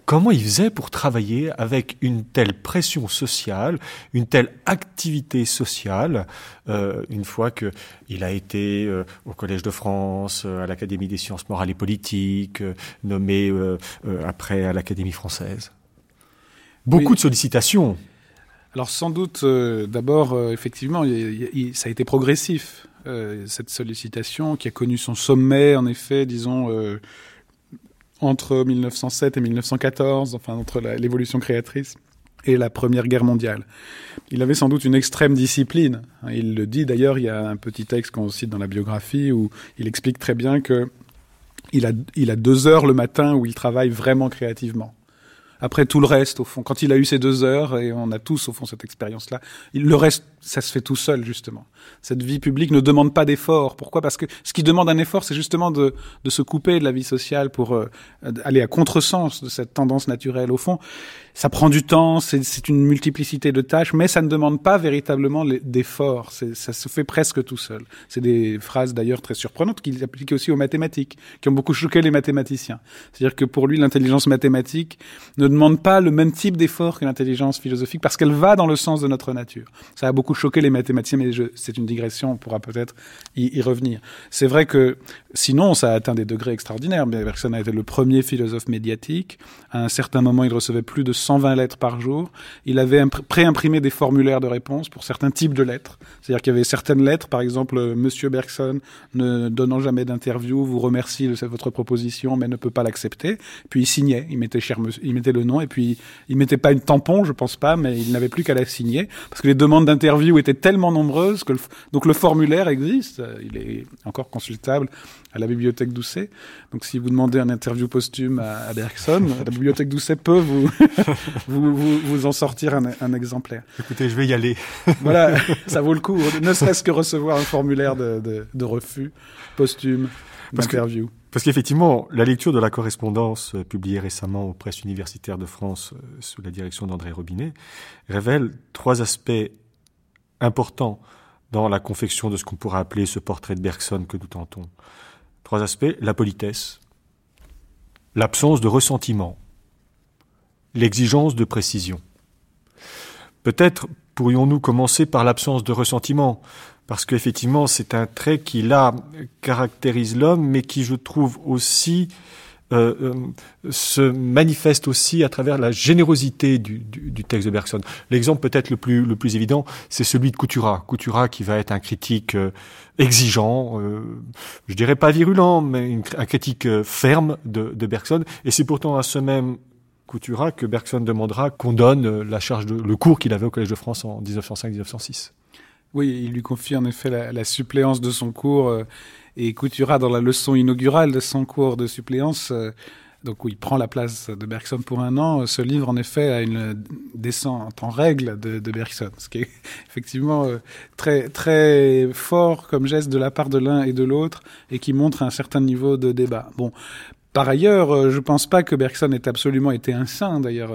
comment il faisait pour travailler avec une telle pression sociale, une telle activité sociale, euh, une fois qu'il a été euh, au Collège de France, euh, à l'Académie des sciences morales et politiques, nommé après à l'Académie française? Beaucoup de sollicitations. Alors sans doute, d'abord, effectivement, ça a été progressif. Cette sollicitation qui a connu son sommet, en effet, disons, entre 1907 et 1914, enfin entre l'évolution créatrice et la Première Guerre mondiale. Il avait sans doute une extrême discipline. Il le dit d'ailleurs, il y a un petit texte qu'on cite dans la biographie où il explique très bien que il a, il a deux heures le matin où il travaille vraiment créativement. Après tout le reste, au fond, quand il a eu ces deux heures, et on a tous au fond cette expérience-là, le reste, ça se fait tout seul justement. Cette vie publique ne demande pas d'effort. Pourquoi? Parce que ce qui demande un effort, c'est justement de, de, se couper de la vie sociale pour euh, aller à contresens de cette tendance naturelle. Au fond, ça prend du temps, c'est une multiplicité de tâches, mais ça ne demande pas véritablement d'effort. Ça se fait presque tout seul. C'est des phrases d'ailleurs très surprenantes qu'il applique aussi aux mathématiques, qui ont beaucoup choqué les mathématiciens. C'est-à-dire que pour lui, l'intelligence mathématique demande pas le même type d'effort que l'intelligence philosophique, parce qu'elle va dans le sens de notre nature. Ça a beaucoup choqué les mathématiciens, mais c'est une digression, on pourra peut-être y, y, revenir. C'est vrai que sinon, ça a atteint des degrés extraordinaires. Bergson a été le premier philosophe médiatique. À un certain moment, il recevait plus de 120 lettres par jour. Il avait pré-imprimé des formulaires de réponse pour certains types de lettres. C'est-à-dire qu'il y avait certaines lettres, par exemple, euh, Monsieur Bergson, ne donnant jamais d'interview, vous remercie de votre proposition, mais ne peut pas l'accepter. Puis il signait, il mettait, cher, il mettait le nom, et puis il mettait pas une tampon, je pense pas, mais il n'avait plus qu'à la signer, parce que les demandes d'interview étaient tellement nombreuses que le, donc le formulaire existe, il est encore consultable à la bibliothèque Doucet. Donc si vous demandez un interview posthume à, Bergson, [laughs] la bibliothèque Doucet peut vous, [laughs] vous, vous, en sortir un, exemplaire. Écoutez, je vais y aller. [laughs] voilà, ça vaut le coup, ne serait-ce que recevoir un formulaire de, de, refus posthume d'interview. Parce qu'effectivement, la lecture de la correspondance euh, publiée récemment aux presses universitaires de France euh, sous la direction d'André Robinet révèle trois aspects importants dans la confection de ce qu'on pourrait appeler ce portrait de Bergson que nous tentons. Trois aspects, la politesse, l'absence de ressentiment, l'exigence de précision. Peut-être pourrions-nous commencer par l'absence de ressentiment, parce qu'effectivement c'est un trait qui là caractérise l'homme, mais qui je trouve aussi euh, euh, se manifeste aussi à travers la générosité du, du, texte de Bergson. L'exemple peut-être le plus, le plus évident, c'est celui de Coutura. Coutura qui va être un critique euh, exigeant, je dirais pas virulent, mais un critique ferme de, de Bergson. Et c'est pourtant à ce même Coutura que Bergson demandera qu'on donne la charge de, le cours qu'il avait au Collège de France en 1905-1906. Oui, il lui confie en effet la, suppléance de son cours et Coutura, dans la leçon inaugurale de son cours de suppléance, euh, donc où il prend la place de Bergson pour un an, ce livre en effet a une descente en règle de, Bergson, ce qui est [laughs] effectivement euh, très très fort comme geste de la part de l'un et de l'autre et qui montre un certain niveau de débat. Bon, par ailleurs, euh, je ne pense pas que Bergson ait absolument été un saint, d'ailleurs.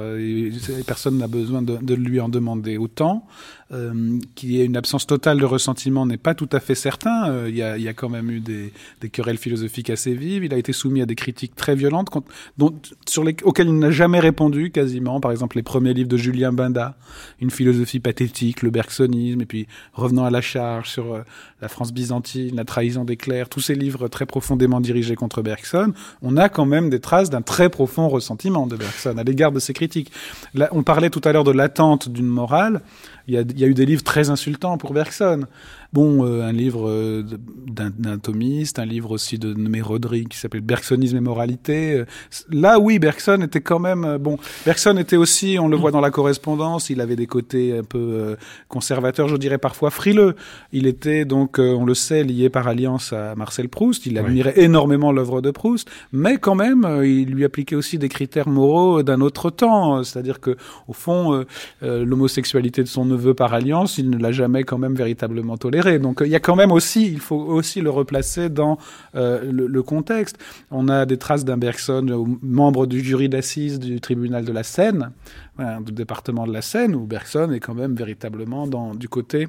Personne n'a besoin de, lui en demander autant. Euh, qu'il y ait une absence totale de ressentiment n'est pas tout à fait certain. Euh, il, y a, il, y a, quand même eu des, des, querelles philosophiques assez vives. Il a été soumis à des critiques très violentes dont, sur les, auxquelles il n'a jamais répondu quasiment. Par exemple, les premiers livres de Julien Binda, une philosophie pathétique, le bergsonisme, et puis revenant à la charge sur euh, la France byzantine, la trahison des clercs, tous ces livres très profondément dirigés contre Bergson. On a quand même des traces d'un très profond ressentiment de Bergson à l'égard de ses critiques. Là, on parlait tout à l'heure de l'attente d'une morale. Il y, a, eu des livres très insultants pour Bergson. Bon, euh, un livre euh, d'un thomiste, un livre aussi de nommé Rodrigue qui s'appelle Bergsonisme et moralité. Euh, là, oui, Bergson était quand même bon. Bergson était aussi, on le voit dans la correspondance, il avait des côtés un peu conservateurs, je dirais parfois frileux. Il était donc, on le sait, lié par alliance à Marcel Proust. Il admirait énormément l'œuvre de Proust, mais quand même, euh, il lui appliquait aussi des critères moraux d'un autre temps. C'est-à-dire que, au fond, euh, euh, l'homosexualité de son neveu par alliance, il ne l'a jamais quand même véritablement tolérée. Donc, il y a quand même aussi, il faut aussi le replacer dans le, le, contexte. On a des traces d'un Bergson, membre du jury d'assises du tribunal de la Seine, du département de la Seine, où Bergson est quand même véritablement dans, du côté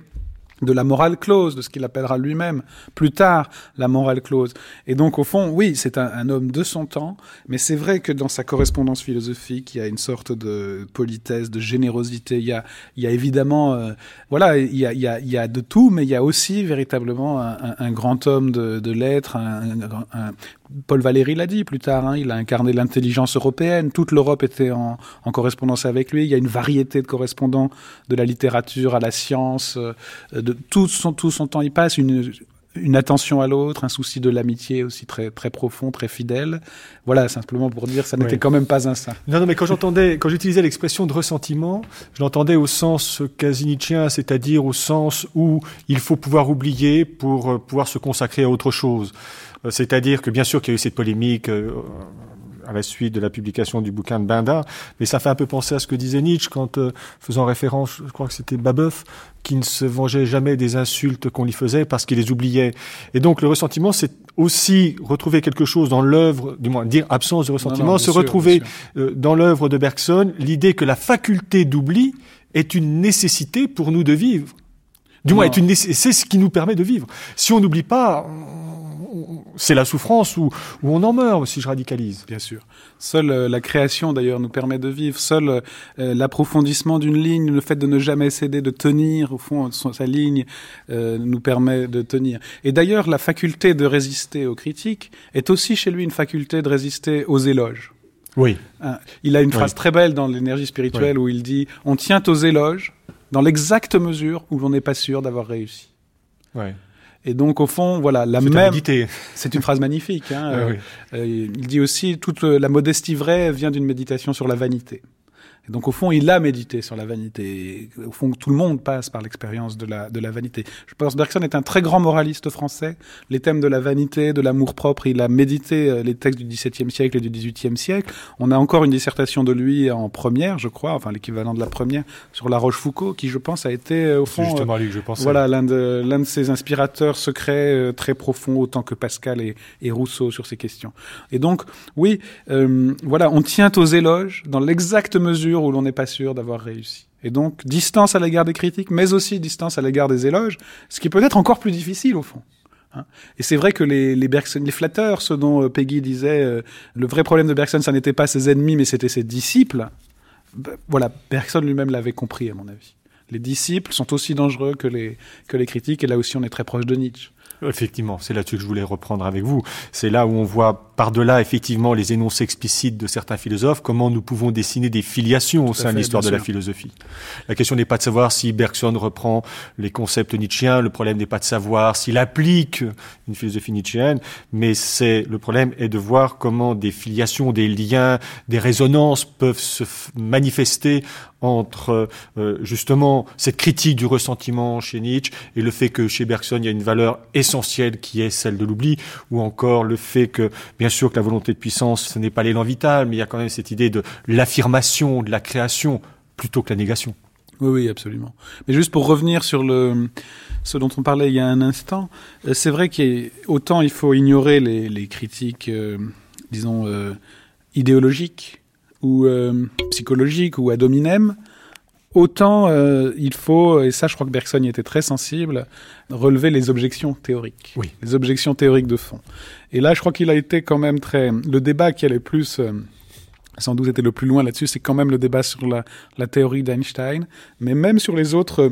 de la morale clause, de ce qu'il appellera lui-même plus tard la morale clause. Et donc, au fond, oui, c'est un, homme de son temps, mais c'est vrai que dans sa correspondance philosophique, il y a une sorte de politesse, de générosité. Il y a, il y a évidemment, euh, voilà, il y a, il, y a, il y a de tout, mais il y a aussi véritablement un, grand homme de, de un, Paul Valéry l'a dit plus tard, hein, il a incarné l'intelligence européenne, toute l'Europe était en, en, correspondance avec lui, il y a une variété de correspondants de la littérature à la science, euh, de tout son, tout son temps il passe, une, une attention à l'autre, un souci de l'amitié aussi très très profond, très fidèle. Voilà, simplement pour dire, ça n'était quand même pas un saint. Non, non, mais quand j'entendais, quand j'utilisais l'expression de ressentiment, je l'entendais au sens quasi c'est-à-dire au sens où il faut pouvoir oublier pour euh, pouvoir se consacrer à autre chose. Euh, c'est-à-dire que bien sûr qu'il y a eu cette polémique euh, à la suite de la publication du bouquin de Benda, mais ça fait un peu penser à ce que disait Nietzsche quand, euh, faisant référence, je crois que c'était Babeuf, qui ne se vengeait jamais des insultes qu'on lui faisait parce qu'il les oubliait. Et donc le ressentiment, c'est aussi retrouver quelque chose dans l'œuvre, du moins dire absence de ressentiment, se retrouver euh, dans l'œuvre de Bergson, l'idée que la faculté d'oubli est une nécessité pour nous de vivre. Du moins, c'est ce qui nous permet de vivre. Si on n'oublie pas, c'est la souffrance où, on en meurt si je radicalise. Bien sûr. Seule euh, la création d'ailleurs nous permet de vivre. Seul euh, l'approfondissement d'une ligne, le fait de ne jamais céder, de tenir au fond sa ligne, euh, nous permet de tenir. Et d'ailleurs, la faculté de résister aux critiques est aussi chez lui une faculté de résister aux éloges. Oui. Hein, il a une phrase très belle dans l'énergie spirituelle où il dit On tient aux éloges dans l'exacte mesure où l'on n'est pas sûr d'avoir réussi. Ouais. Et donc au fond, voilà, la même. [laughs] C'est une phrase magnifique. Hein, euh, euh, il dit aussi toute la modestie vraie vient d'une méditation sur la vanité. Et donc au fond, il a médité sur la vanité. au fond, tout le monde passe par l'expérience de la, de la vanité. Je pense que Bergson est un très grand moraliste français. Les thèmes de la vanité, de l'amour propre, il a médité euh, les textes du XVIIe siècle et du XVIIIe siècle. On a encore une dissertation de lui en première, je crois, enfin l'équivalent de la première, sur La Rochefoucauld, qui je pense a été euh, au fond, justement lui que je pensais. voilà, l'un de l'un de ses inspirateurs secrets euh, très profonds, autant que Pascal et, et, Rousseau sur ces questions. Et donc, oui, voilà, on tient aux éloges dans l'exacte mesure où l'on n'est pas sûr d'avoir réussi. Et donc, distance à l'égard des critiques, mais aussi distance à l'égard des éloges, ce qui peut être encore plus difficile au fond. Hein. Et c'est vrai que les, les, flatteurs, ce dont euh, Peggy disait, euh, le vrai problème de Bergson, ça n'était pas ses ennemis, mais c'était ses disciples. Ben, voilà, Bergson lui-même l'avait compris, à mon avis. Les disciples sont aussi dangereux que les, que les critiques, et là aussi on est très proche de Nietzsche. Effectivement, c'est là-dessus que je voulais reprendre avec vous. C'est là où on voit par-delà effectivement les énoncés explicites de certains philosophes, comment nous pouvons dessiner des filiations au sein de l'histoire de la philosophie. La question n'est pas de savoir si Bergson reprend les concepts nietzschéens, le problème n'est pas de savoir s'il applique une philosophie nietzschéenne, mais c'est le problème est de voir comment des filiations, des liens, des résonances peuvent se manifester entre euh, justement cette critique du ressentiment chez Nietzsche et le fait que chez Bergson il y a une valeur essentielle qui est celle de l'oubli, ou encore le fait que bien sûr que la volonté de puissance ce n'est pas l'élan vital, mais il y a quand même cette idée de l'affirmation, de la création plutôt que la négation. Oui, oui, absolument. Mais juste pour revenir sur ce dont on parlait il y a un instant, euh, c'est vrai qu'autant il faut ignorer les, critiques, euh, disons, idéologiques ou euh, psychologique ou ad hominem, autant euh, il faut, et ça je crois que Bergson y était très sensible, relever les objections théoriques. Oui. Les objections théoriques de fond. Et là je crois qu'il a été quand même très... Le débat qui allait plus... Euh, sans doute était le plus loin là-dessus, c'est quand même le débat sur la, la théorie d'Einstein, mais même sur les autres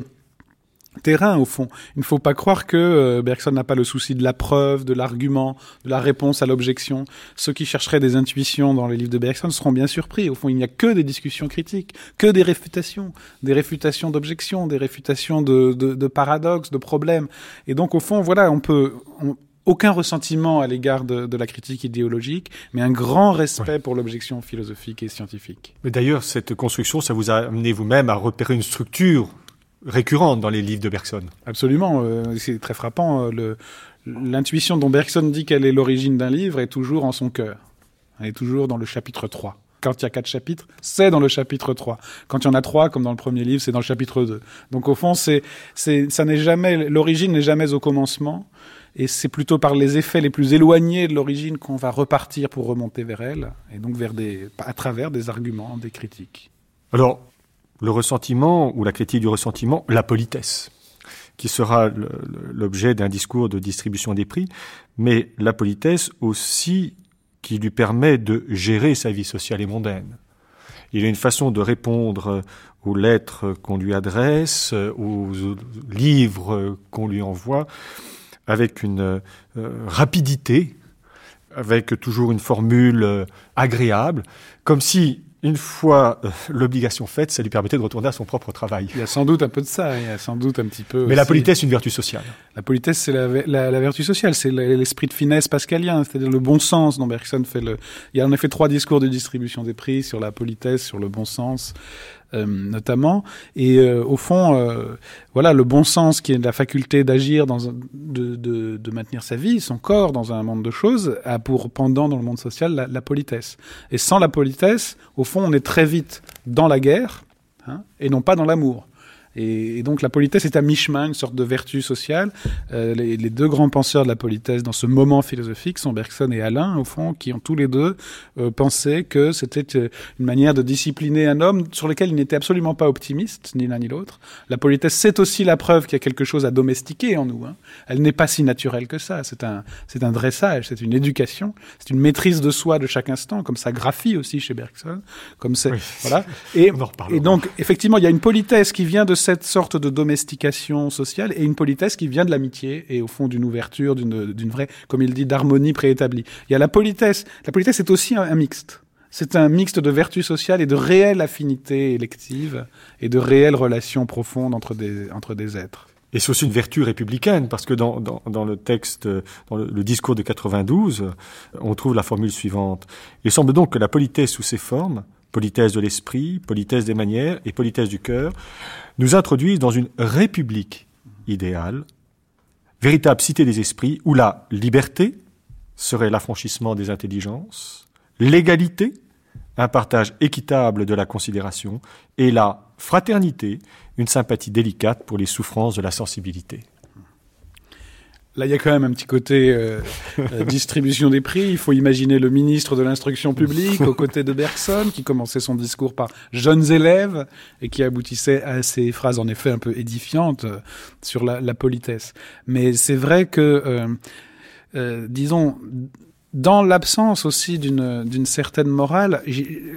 terrain au fond. Il ne faut pas croire que euh, Bergson n'a pas le souci de la preuve, de l'argument, de la réponse à l'objection. Ceux qui chercheraient des intuitions dans les livres de Bergson seront bien surpris. Au fond, il n'y a que des discussions critiques, que des réfutations, des réfutations d'objections, des réfutations de, de, paradoxes, de problèmes. Et donc au fond, voilà, on peut aucun ressentiment à l'égard de, la critique idéologique, mais un grand respect pour l'objection philosophique et scientifique. Mais d'ailleurs, cette construction, ça vous a amené vous-même à repérer une structure récurrente dans les livres de Bergson. Absolument, euh, c'est très frappant. Euh, l'intuition dont Bergson dit qu'elle est l'origine d'un livre est toujours en son cœur. On est toujours dans le chapitre 3 quand il y a quatre chapitres, c'est dans le chapitre 3. Quand il y en a trois, comme dans le premier livre, c'est dans le chapitre 2. Donc au fond, c'est, c'est, ça n'est jamais, l'origine n'est jamais au commencement. Et c'est plutôt par les effets les plus éloignés de l'origine qu'on va repartir pour remonter vers elle, et donc vers des, à travers des arguments, des critiques. Alors, le ressentiment ou la critique du ressentiment, la politesse, qui sera l'objet d'un discours de distribution des prix, mais la politesse aussi qui lui permet de gérer sa vie sociale et mondaine. Il a une façon de répondre aux lettres qu'on lui adresse, aux livres qu'on lui envoie, avec une euh, rapidité, avec toujours une formule euh, agréable, comme si une fois euh, l'obligation faite, ça lui permettait de retourner à son propre travail. Il y a sans doute un peu de ça, il y a sans doute un petit peu. Mais la politesse, c'est une vertu sociale. La politesse, c'est la, la, vertu sociale, c'est l'esprit de finesse pascalien, c'est-à-dire le bon sens dont Bergson fait le. Il y a en effet trois discours de distribution des prix sur la politesse, sur le bon sens, euh, notamment. Et euh, au fond, euh, voilà, le bon sens qui est la faculté d'agir, dans de, de, de, maintenir sa vie, son corps dans un monde de choses, a pour pendant dans le monde social la, politesse. Et sans la politesse, au fond, on est très vite dans la guerre hein, et non pas dans l'amour. Et, donc la politesse est à mi-chemin, une sorte de vertu sociale. Euh, les, les, deux grands penseurs de la politesse dans ce moment philosophique sont Bergson et Alain, au fond, qui ont tous les deux euh, pensé que c'était euh, une manière de discipliner un homme sur lequel ils n'étaient absolument pas optimistes, ni l'un ni l'autre. La politesse, c'est aussi la preuve qu'il y a quelque chose à domestiquer en nous. Hein. Elle n'est pas si naturelle que ça. C'est un, c'est un dressage, c'est une éducation, c'est une maîtrise de soi de chaque instant, comme sa graphie aussi chez Bergson, comme c'est, voilà. Et, et donc, effectivement, il y a une politesse qui vient de cette sorte de domestication sociale et une politesse qui vient de l'amitié et au fond d'une ouverture, d'une vraie, comme il dit, d'harmonie préétablie. Il y a la politesse. La politesse est aussi un, mixte. C'est un mixte de vertus sociales et de réelles affinités électives et de réelles relations profondes entre des, entre des êtres. Et c'est aussi une vertu républicaine, parce que dans, dans, le texte, dans le, discours de 92, on trouve la formule suivante. Il semble donc que la politesse sous ses formes politesse de l'esprit, politesse des manières et politesse du cœur, nous introduisent dans une république idéale, véritable cité des esprits, où la liberté serait l'affranchissement des intelligences, l'égalité, un partage équitable de la considération, et la fraternité, une sympathie délicate pour les souffrances de la sensibilité. Là, il y a quand même un petit côté euh, euh, [laughs] distribution des prix. Il faut imaginer le ministre de l'instruction publique aux côtés de Bergson, qui commençait son discours par jeunes élèves et qui aboutissait à ces phrases en effet un peu édifiantes euh, sur la, la, politesse. Mais c'est vrai que, euh, disons, dans l'absence aussi d'une certaine morale,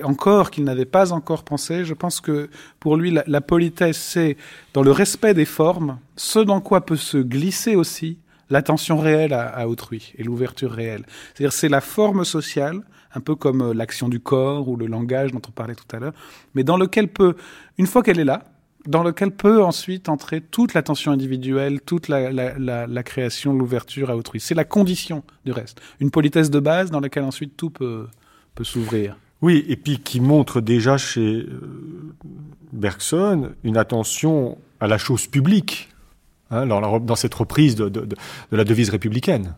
encore qu'il n'avait pas encore pensé, je pense que pour lui, la, la politesse, c'est dans le respect des formes, ce dans quoi peut se glisser aussi l'attention réelle à, autrui et l'ouverture réelle. C'est-à-dire c'est la forme sociale, un peu comme euh, l'action du corps ou le langage dont on parlait tout à l'heure, mais dans lequel peut, une fois qu'elle est là, dans lequel peut ensuite entrer toute l'attention individuelle, toute la, la, création, l'ouverture à autrui. C'est la condition du reste. Une politesse de base dans laquelle ensuite tout peut, peut s'ouvrir. Oui, et puis qui montre déjà chez euh, Bergson une attention à la chose publique, hein, dans, cette reprise de, de, la devise républicaine.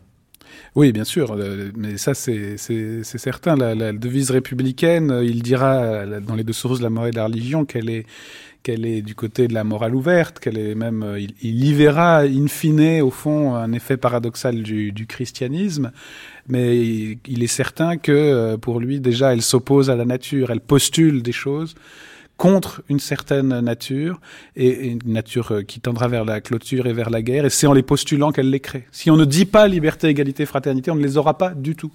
Oui, bien sûr, euh, mais ça c'est certain. La, devise républicaine, euh, il dira euh, dans les deux sources de la morale et de la religion qu'elle est qu'elle est du côté de la morale ouverte, qu'elle est même, il, y verra in fine au fond un effet paradoxal du, christianisme, mais il, est certain que pour lui déjà elle s'oppose à la nature, elle postule des choses contre une certaine nature, et une nature euh, qui tendra vers la clôture et vers la guerre, et c'est en les postulant qu'elle les crée. Si on ne dit pas liberté, égalité, fraternité, on ne les aura pas du tout.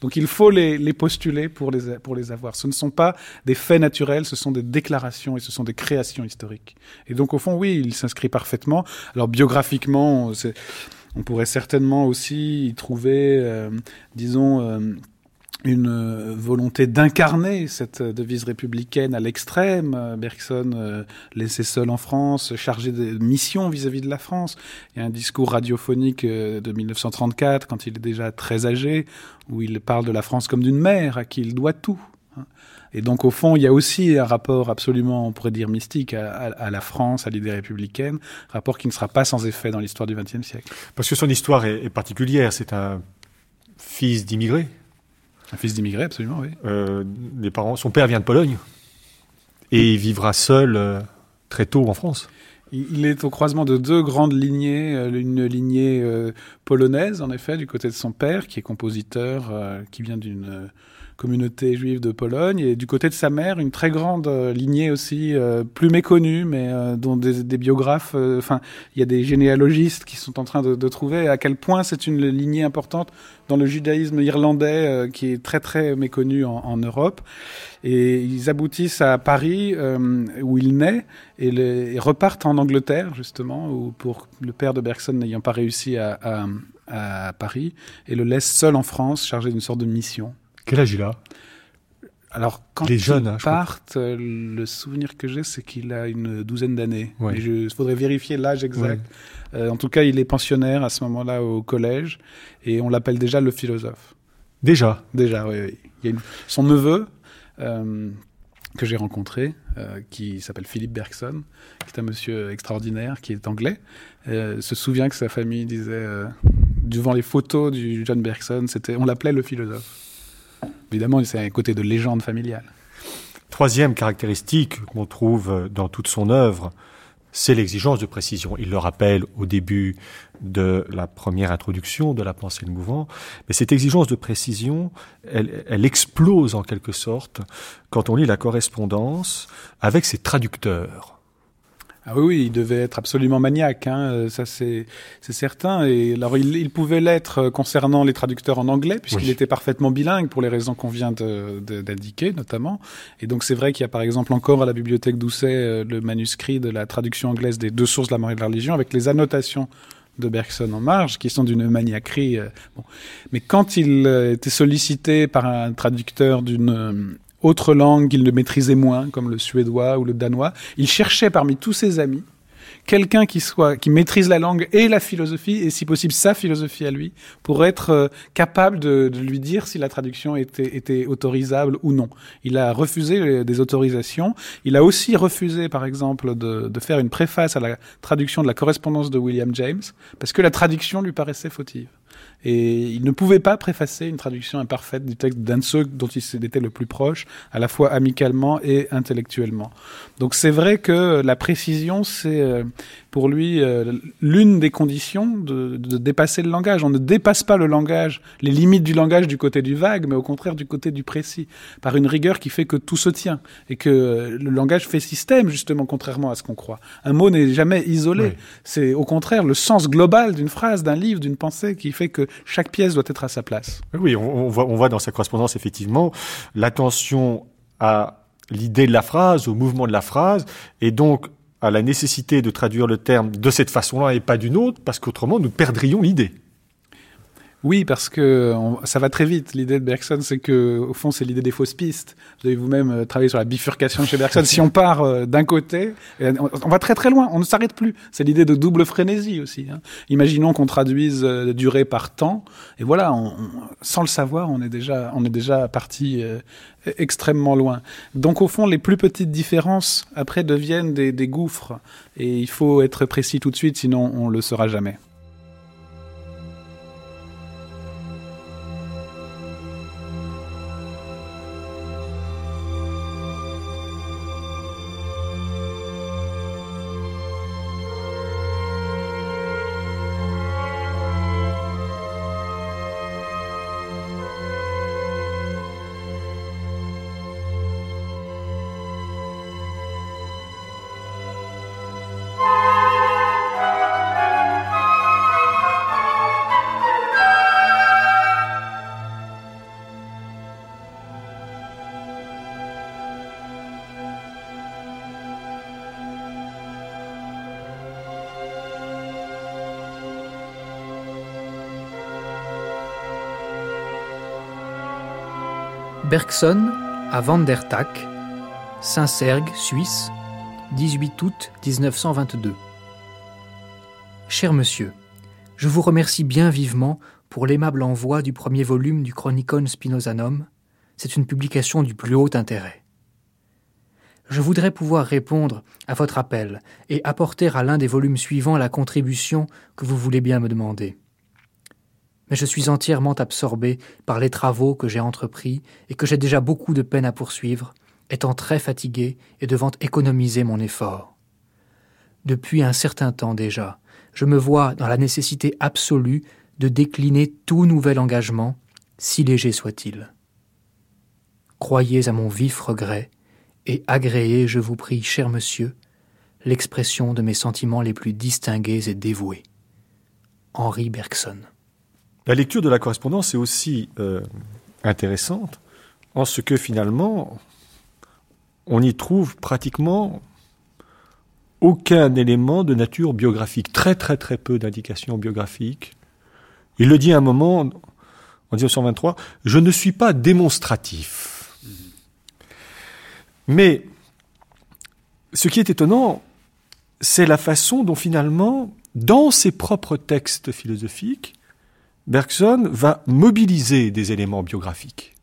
Donc il faut les, postuler pour les, pour les avoir. Ce ne sont pas des faits naturels, ce sont des déclarations et ce sont des créations historiques. Et donc au fond, oui, il s'inscrit parfaitement. Alors biographiquement, on pourrait certainement aussi y trouver, euh, disons, euh, une euh, volonté d'incarner cette devise républicaine à l'extrême. Euh, Bergson euh, laissé seul en France, chargé de mission vis-à-vis -vis de la France. Il y a un discours radiophonique de 1934, quand il est déjà très âgé, où il parle de la France comme d'une mère à qui il doit tout. Hein. Et donc, au fond, il y a aussi un rapport absolument, on pourrait dire, mystique à, la France, à l'idée républicaine, rapport qui ne sera pas sans effet dans l'histoire du XXe siècle. Parce que son histoire est particulière. C'est un fils d'immigrés Un fils d'immigré, absolument, oui. Euh, les parents, son père vient de Pologne et il vivra seul euh, très tôt en France. Il est au croisement de deux grandes lignées, euh, une lignée polonaise, en effet, du côté de son père, qui est compositeur, qui vient d'une communauté juive de Pologne, et du côté de sa mère, une très grande lignée aussi, plus méconnue, mais dont des, biographes, enfin, il y a des généalogistes qui sont en train de, trouver à quel point c'est une lignée importante dans le judaïsme irlandais, qui est très très méconnu en, Europe. Et ils aboutissent à Paris, euh, où il naît, et, repartent en Angleterre, justement, où pour le père de Bergson n'ayant pas réussi à, à, à, Paris, et le laisse seul en France, chargé d'une sorte de mission. Quel âge il a? Alors, quand Les jeunes, ils hein, partent, euh, le souvenir que j'ai, c'est qu'il a une douzaine d'années. Ouais. Il faudrait vérifier l'âge exact. Ouais. Euh, en tout cas, il est pensionnaire à ce moment-là au collège, et on l'appelle déjà le philosophe. Déjà? Déjà, oui. oui. Il y a une... Son neveu, euh, que j'ai rencontré, euh, qui s'appelle Philippe Bergson, qui est un monsieur extraordinaire, qui est anglais, se souvient que sa famille disait, devant les photos du John Bergson, on l'appelait le philosophe. Évidemment, c'est un côté de légende familiale. Troisième caractéristique qu'on trouve dans toute son œuvre, c'est l'exigence de précision. Il le rappelle au début de la première introduction de la pensée de mouvement, mais cette exigence de précision, elle, explose en quelque sorte quand on lit la correspondance avec ses traducteurs. Ah oui, oui, il devait être absolument maniaque, hein, ça c'est certain. Et alors il, il pouvait l'être concernant les traducteurs en anglais, puisqu'il oui. était parfaitement bilingue pour les raisons qu'on vient d'indiquer notamment. Et donc c'est vrai qu'il y a par exemple encore à la bibliothèque d'Ousset le manuscrit de la traduction anglaise des deux sources de la mort et de la religion, avec les annotations de Bergson en marge, qui sont d'une maniaquerie. Euh, bon. Mais quand il euh, était sollicité par un traducteur d'une euh, autre langue qu'il ne maîtrisait moins, comme le suédois ou le danois, il cherchait parmi tous ses amis quelqu'un qui soit qui maîtrise la langue et la philosophie et si possible sa philosophie à lui pour être euh, capable de, lui dire si la traduction était, autorisable ou non. Il a refusé des autorisations. Il a aussi refusé, par exemple, de faire une préface à la traduction de la correspondance de William James parce que la traduction lui paraissait fautive. Et il ne pouvait pas préfacer une traduction imparfaite du texte d'un de ceux dont il était le plus proche, à la fois amicalement et intellectuellement. Donc c'est vrai que la précision, c'est pour lui euh, l'une des conditions de, de, dépasser le langage. On ne dépasse pas le langage, les limites du langage du côté du vague, mais au contraire du côté du précis, par une rigueur qui fait que tout se tient et que le langage fait système, justement, contrairement à ce qu'on croit. Un mot n'est jamais isolé. Oui. C'est au contraire le sens global d'une phrase, d'un livre, d'une pensée qui fait que chaque pièce doit être à sa place. Oui, on, on, voit, on voit dans sa correspondance effectivement l'attention à l'idée de la phrase, au mouvement de la phrase, et donc à la nécessité de traduire le terme de cette façon-là et pas d'une autre, parce qu'autrement nous perdrions l'idée. Oui, parce que ça va très vite. L'idée de Bergson, c'est que, au fond, c'est l'idée des fausses pistes. Vous avez vous-même euh, travaillé sur la bifurcation chez Bergson. si on part euh, d'un côté, on, va très très loin. On ne s'arrête plus. C'est l'idée de double frénésie aussi. Hein. Imaginons qu'on traduise euh, durée par temps, et voilà, sans le savoir, on est déjà, on est déjà parti euh, extrêmement loin. Donc, au fond, les plus petites différences après deviennent des, gouffres, et il faut être précis tout de suite, sinon on le saura jamais. À Van der Tak, Saint-Sergue, Suisse, 18 août 1922. Cher monsieur, je vous remercie bien vivement pour l'aimable envoi du premier volume du Chronicon Spinosanum. C'est une publication du plus haut intérêt. Je voudrais pouvoir répondre à votre appel et apporter à l'un des volumes suivants la contribution que vous voulez bien me demander. Mais je suis entièrement absorbé par les travaux que j'ai entrepris et que j'ai déjà beaucoup de peine à poursuivre, étant très fatigué et devant économiser mon effort. Depuis un certain temps déjà, je me vois dans la nécessité absolue de décliner tout nouvel engagement, si léger soit-il. Croyez à mon vif regret, et agréez, je vous prie, cher monsieur, l'expression de mes sentiments les plus distingués et dévoués. Henri Bergson. La lecture de la correspondance est aussi euh, intéressante en ce que finalement, on y trouve pratiquement aucun élément de nature biographique, très très très peu d'indications biographiques. Il le dit à un moment, en 1923, je ne suis pas démonstratif. Mais ce qui est étonnant, c'est la façon dont finalement, dans ses propres textes philosophiques, Bergson va mobiliser des éléments biographiques.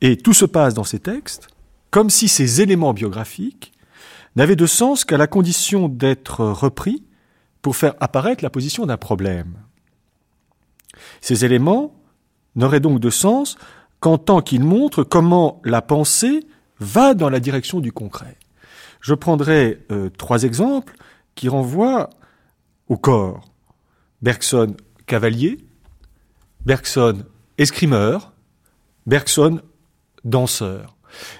Et tout se passe dans ces textes comme si ces éléments biographiques n'avaient de sens qu'à la condition d'être repris pour faire apparaître la position d'un problème. Ces éléments n'auraient donc de sens qu'en tant qu'ils montrent comment la pensée va dans la direction du concret. Je prendrai euh, trois exemples qui renvoient au corps. Bergson cavalier, Bergson escrimeur, Bergson danseur.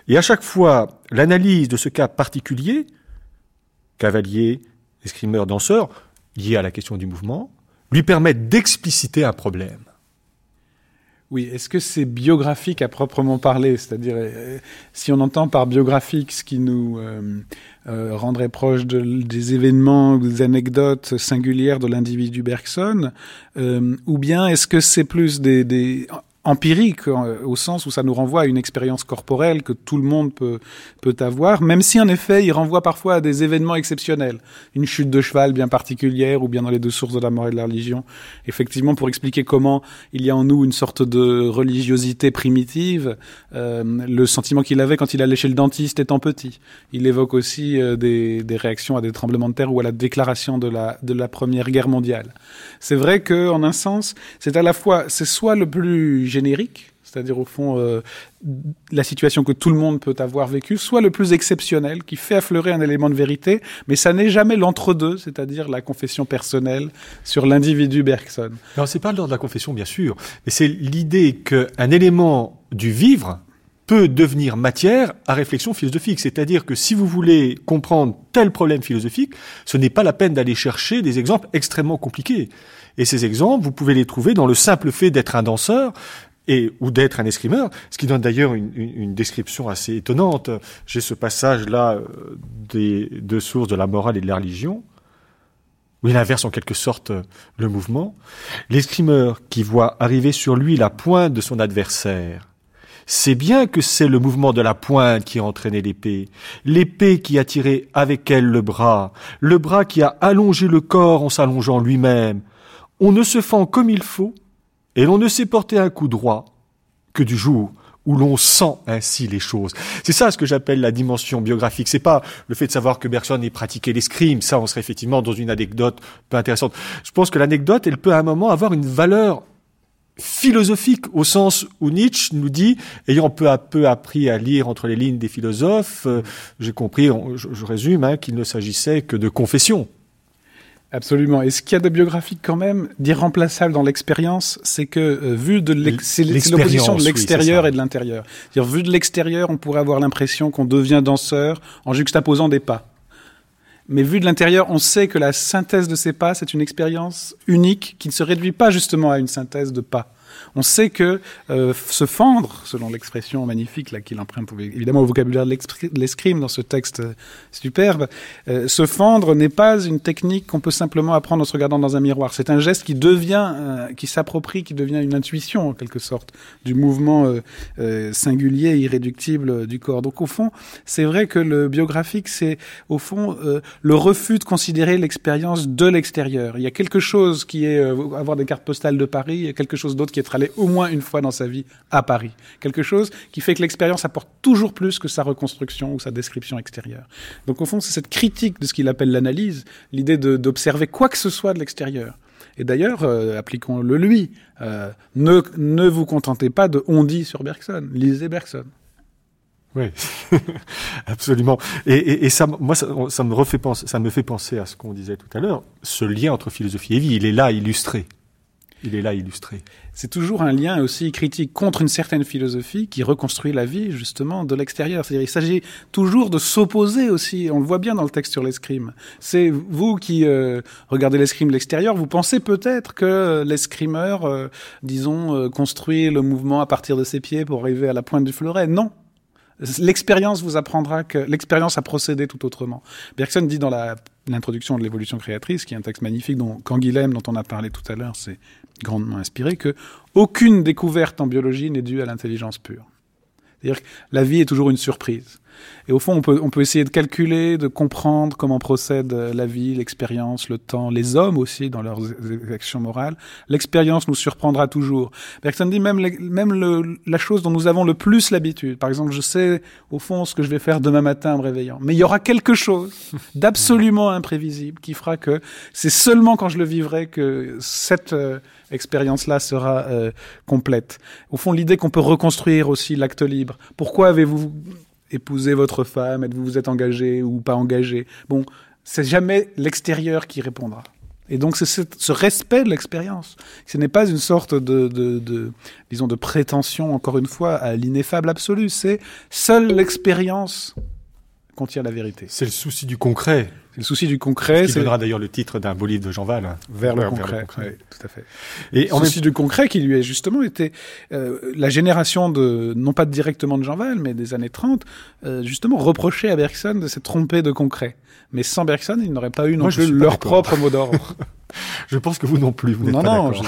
Et à chaque fois, l'analyse de ce cas particulier, cavalier, escrimeur, danseur, lié à la question du mouvement, lui permet d'expliciter un problème. Oui, est-ce que c'est biographique à proprement parler? C'est-à-dire, euh, si on entend par biographique ce qui nous euh, euh, rendrait proche des événements, des anecdotes singulières de l'individu Bergson, ou bien est-ce que c'est plus des, des empirique euh, au sens où ça nous renvoie à une expérience corporelle que tout le monde peut, peut avoir, même si en effet il renvoie parfois à des événements exceptionnels, une chute de cheval bien particulière ou bien dans les deux sources de la mort et de la religion, effectivement pour expliquer comment il y a en nous une sorte de religiosité primitive, euh, le sentiment qu'il avait quand il allait chez le dentiste étant petit. Il évoque aussi euh, des, des réactions à des tremblements de terre ou à la déclaration de la, de la Première Guerre mondiale. C'est vrai que en un sens, c'est à la fois, c'est soit le plus générique, c'est-à-dire au fond euh, la situation que tout le monde peut avoir vécue, soit le plus exceptionnel, qui fait affleurer un élément de vérité, mais ça n'est jamais l'entre-deux, c'est-à-dire la confession personnelle sur l'individu Bergson. Non, c'est pas l'ordre de la confession, bien sûr, mais c'est l'idée qu'un élément du vivre peut devenir matière à réflexion philosophique. C'est-à-dire que si vous voulez comprendre tel problème philosophique, ce n'est pas la peine d'aller chercher des exemples extrêmement compliqués. Et ces exemples, vous pouvez les trouver dans le simple fait d'être un danseur ou d'être un escrimeur, ce qui donne d'ailleurs une, description assez étonnante. J'ai ce passage-là euh, des deux sources de la morale et de la religion, où il inverse en quelque sorte le mouvement. L'escrimeur qui voit arriver sur lui la pointe de son adversaire, c'est bien que c'est le mouvement de la pointe qui a entraîné l'épée, l'épée qui a tiré avec elle le bras, le bras qui a allongé le corps en s'allongeant lui-même, on ne se fend comme il faut, et l'on ne sait porter un coup droit que du jour où l'on sent ainsi les choses. C'est ça ce que j'appelle la dimension biographique. C'est pas le fait de savoir que Bergson ait pratiqué l'escrime. Ça, on serait effectivement dans une anecdote peu intéressante. Je pense que l'anecdote, elle peut à un moment avoir une valeur philosophique au sens où Nietzsche nous dit, ayant peu à peu appris à lire entre les lignes des philosophes, euh, j'ai compris, je, résume, hein, qu'il ne s'agissait que de confession. Absolument. Et ce qu'il y a de biographique quand même, d'irremplaçable dans l'expérience, c'est que euh, vu de c'est l'opposition de l'extérieur et de l'intérieur. Vu de l'extérieur, on pourrait avoir l'impression qu'on devient danseur en juxtaposant des pas. Mais vu de l'intérieur, on sait que la synthèse de ces pas, c'est une expérience unique qui ne se réduit pas justement à une synthèse de pas. On sait que euh, se fendre, selon l'expression magnifique qu'il emprunte évidemment au vocabulaire de l'escrime dans ce texte euh, superbe, euh, se fendre n'est pas une technique qu'on peut simplement apprendre en se regardant dans un miroir. C'est un geste qui devient, qui s'approprie, qui devient une intuition en quelque sorte du mouvement singulier, irréductible du corps. Donc au fond, c'est vrai que le biographique, c'est au fond le refus de considérer l'expérience de l'extérieur. Il y a quelque chose qui est avoir des cartes postales de Paris, il y a quelque chose d'autre qui est aller au moins une fois dans sa vie à Paris. Quelque chose qui fait que l'expérience apporte toujours plus que sa reconstruction ou sa description extérieure. Donc au fond, c'est cette critique de ce qu'il appelle l'analyse, l'idée d'observer quoi que ce soit de l'extérieur Et d'ailleurs, euh, appliquons-le lui. Euh, ne, ne vous contentez pas de on dit sur Bergson. Lisez Bergson. Oui, [laughs] absolument. Et, ça, moi, ça, ça, me refait penser, ça me fait penser à ce qu'on disait tout à l'heure, ce lien entre philosophie et vie. Il est là illustré. Il est là illustré. C'est toujours un lien aussi critique contre une certaine philosophie qui reconstruit la vie justement de l'extérieur. C'est-à-dire il s'agit toujours de s'opposer aussi. On le voit bien dans le texte sur l'escrime. C'est vous qui euh, regardez l'escrime de l'extérieur, vous pensez peut-être que l'escrimeur, euh, disons, euh, construit le mouvement à partir de ses pieds pour arriver à la pointe du fleuret. Non, L'expérience vous apprendra que l'expérience a procédé tout autrement. Bergson dit dans l'introduction de l'évolution créatrice, qui est un texte magnifique dont Canguilhem, dont on a parlé tout à l'heure, c'est grandement inspiré, que aucune découverte en biologie n'est due à l'intelligence pure. C'est-à-dire que la vie est toujours une surprise. Et au fond, on peut, on peut essayer de calculer, de comprendre comment procède euh, la vie, l'expérience, le temps, les hommes aussi dans leurs actions morales. L'expérience nous surprendra toujours. Bergson dit même, même le, la chose dont nous avons le plus l'habitude. Par exemple, je sais au fond ce que je vais faire demain matin en me réveillant. Mais il y aura quelque chose [laughs] d'absolument imprévisible qui fera que c'est seulement quand je le vivrai que cette euh, expérience-là sera euh, complète. Au fond, l'idée qu'on peut reconstruire aussi l'acte libre. Pourquoi avez-vous épouser votre femme, êtes-vous vous êtes engagé ou pas engagé? Bon, c'est jamais l'extérieur qui répondra. Et donc c'est ce, respect de l'expérience. Ce n'est pas une sorte de, de, de, disons, de prétention, encore une fois, à l'ineffable absolu. C'est seule l'expérience contient la vérité. C'est le souci du concret. C'est le souci du concret. Ce qui donnera d'ailleurs le titre d'un beau livre de Jean Val. Vers, le, concret. Oui, tout à fait. Et en souci du concret qui lui a justement été euh, la génération de, non pas directement de Jean Val, mais des années 30, euh, justement reproché à Bergson de s'être trompé de concret. Mais sans Bergson, il n'aurait pas eu non plus leur propre mot d'ordre. [laughs] je pense que vous non plus, vous n'êtes pas non, je...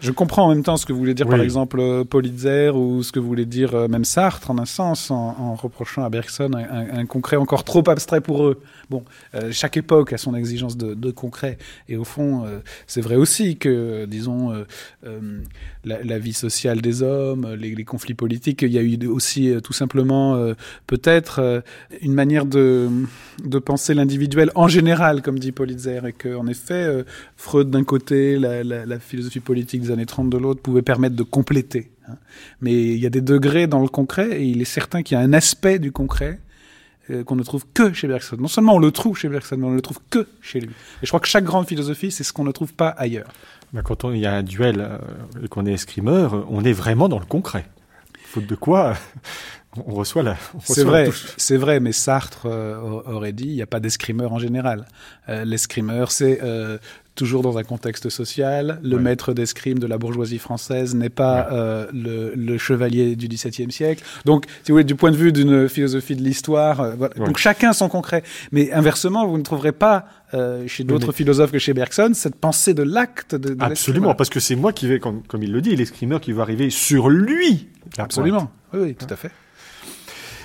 Je comprends en même temps ce que voulez dire, par exemple, euh, Politzer ou ce que voulez dire euh, même Sartre, en un sens, en, en reprochant à Bergson un, un, concret encore trop abstrait pour eux. Bon, euh, chaque époque a son exigence de, de concret. Et au fond, euh, c'est vrai aussi que, disons, la, la, vie sociale des hommes, les, les, conflits politiques, il y a eu aussi tout simplement peut-être une manière de, de penser l'individuel en général, comme dit Politzer, et qu'en effet, Freud d'un côté, la, la, la philosophie politique années 30 de l'autre pouvait permettre de compléter. Hein. Mais il y a des degrés dans le concret et il est certain qu'il y a un aspect du concret euh, qu'on ne trouve que chez Bergson. Non seulement on le trouve chez Bergson, mais on ne le trouve que chez lui. Et je crois que chaque grande philosophie, c'est ce qu'on ne trouve pas ailleurs. Ben quand il y a un duel euh, et qu'on est escrimeur, on est vraiment dans le concret. Faute de quoi, on reçoit la. C'est vrai, c'est vrai, mais Sartre euh, aurait dit il n'y a pas d'escrimeur en général. Euh, L'escrimeur, c'est euh, toujours dans un contexte social. Le ouais. maître d'escrime de la bourgeoisie française n'est pas ouais. le, le, chevalier du XVIIe siècle. Donc, si vous voulez, du point de vue d'une philosophie de l'histoire, voilà. ouais. donc chacun son concret. Mais inversement, vous ne trouverez pas chez d'autres philosophes que chez Bergson cette pensée de l'acte de, de Absolument, parce que c'est moi qui vais, comme, comme il le dit, l'escrimeur qui va arriver sur lui. Absolument, oui, oui, tout à fait.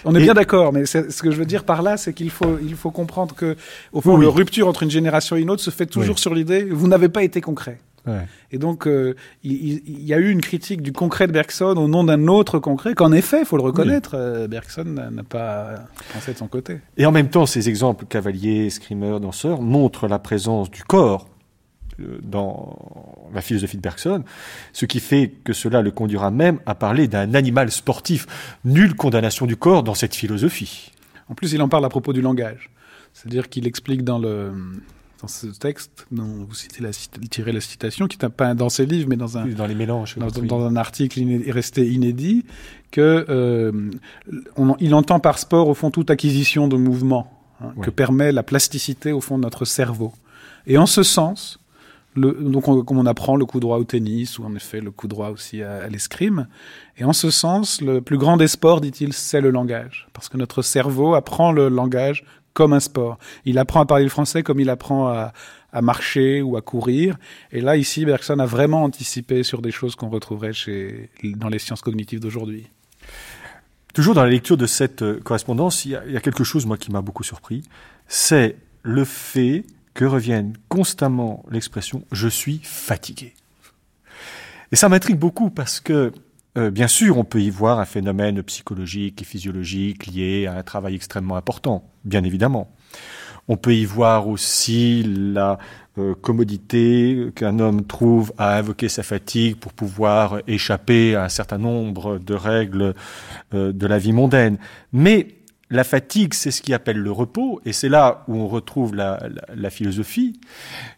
On est et... bien d'accord, mais ce que je veux dire par là, c'est qu'il faut, il faut comprendre que, au fond, oui. la rupture entre une génération et une autre se fait toujours oui. sur l'idée vous n'avez pas été concret. Ouais. Et donc, euh, il, il, y a eu une critique du concret de Bergson au nom d'un autre concret qu'en effet, il faut le reconnaître, oui. euh, Bergson n'a pas pensé de son côté. Et en même temps, ces exemples, cavalier, screamer, danseur, montrent la présence du corps dans la philosophie de Bergson, ce qui fait que cela le conduira même à parler d'un animal sportif. Nulle condamnation du corps dans cette philosophie. En plus, il en parle à propos du langage. C'est-à-dire qu'il explique dans le dans ce texte dont vous citez la, tirez la citation, qui n'est pas dans ses livres, mais dans un dans les mélanges, dans, dans un article inédit, resté inédit, que euh, on, il entend par sport au fond toute acquisition de mouvement hein, ouais. que permet la plasticité au fond de notre cerveau. Et en ce sens, le, donc on, comme on apprend le coup droit au tennis ou en effet le coup droit aussi à, l'escrime. Et en ce sens, le plus grand des sports, dit-il, c'est le langage, parce que notre cerveau apprend le langage comme un sport. Il apprend à parler le français comme il apprend à, marcher ou à courir. Et là, ici, Bergson a vraiment anticipé sur des choses qu'on retrouverait chez, dans les sciences cognitives d'aujourd'hui. Toujours dans la lecture de cette euh, correspondance, il y il y a quelque chose, moi, qui m'a beaucoup surpris. C'est le fait que revienne constamment l'expression je suis fatigué. Et ça m'intrigue beaucoup parce que euh, bien sûr, on peut y voir un phénomène psychologique et physiologique lié à un travail extrêmement important, bien évidemment. On peut y voir aussi la euh, commodité qu'un homme trouve à invoquer sa fatigue pour pouvoir échapper à un certain nombre de règles euh, de la vie mondaine. Mais la fatigue, c'est ce qui appelle le repos, et c'est là où on retrouve la, la, philosophie,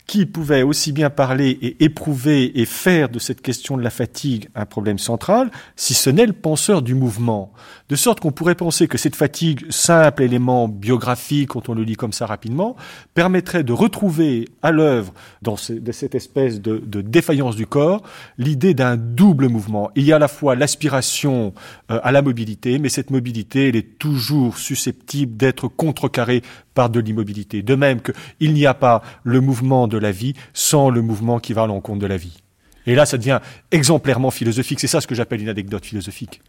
qui pouvait aussi bien parler et éprouver et faire de cette question de la fatigue un problème central, si ce n'est le penseur du mouvement. De sorte qu'on pourrait penser que cette fatigue, simple élément biographique, quand on le lit comme ça rapidement, permettrait de retrouver à l'œuvre, dans cette espèce de, défaillance du corps, l'idée d'un double mouvement. Il y a à la fois l'aspiration euh, à la mobilité, mais cette mobilité, elle est toujours susceptible d'être contrecarrée par de l'immobilité. De même qu'il n'y a pas le mouvement de la vie sans le mouvement qui va à l'encontre de la vie. Et là, ça devient exemplairement philosophique. C'est ça ce que j'appelle une anecdote philosophique.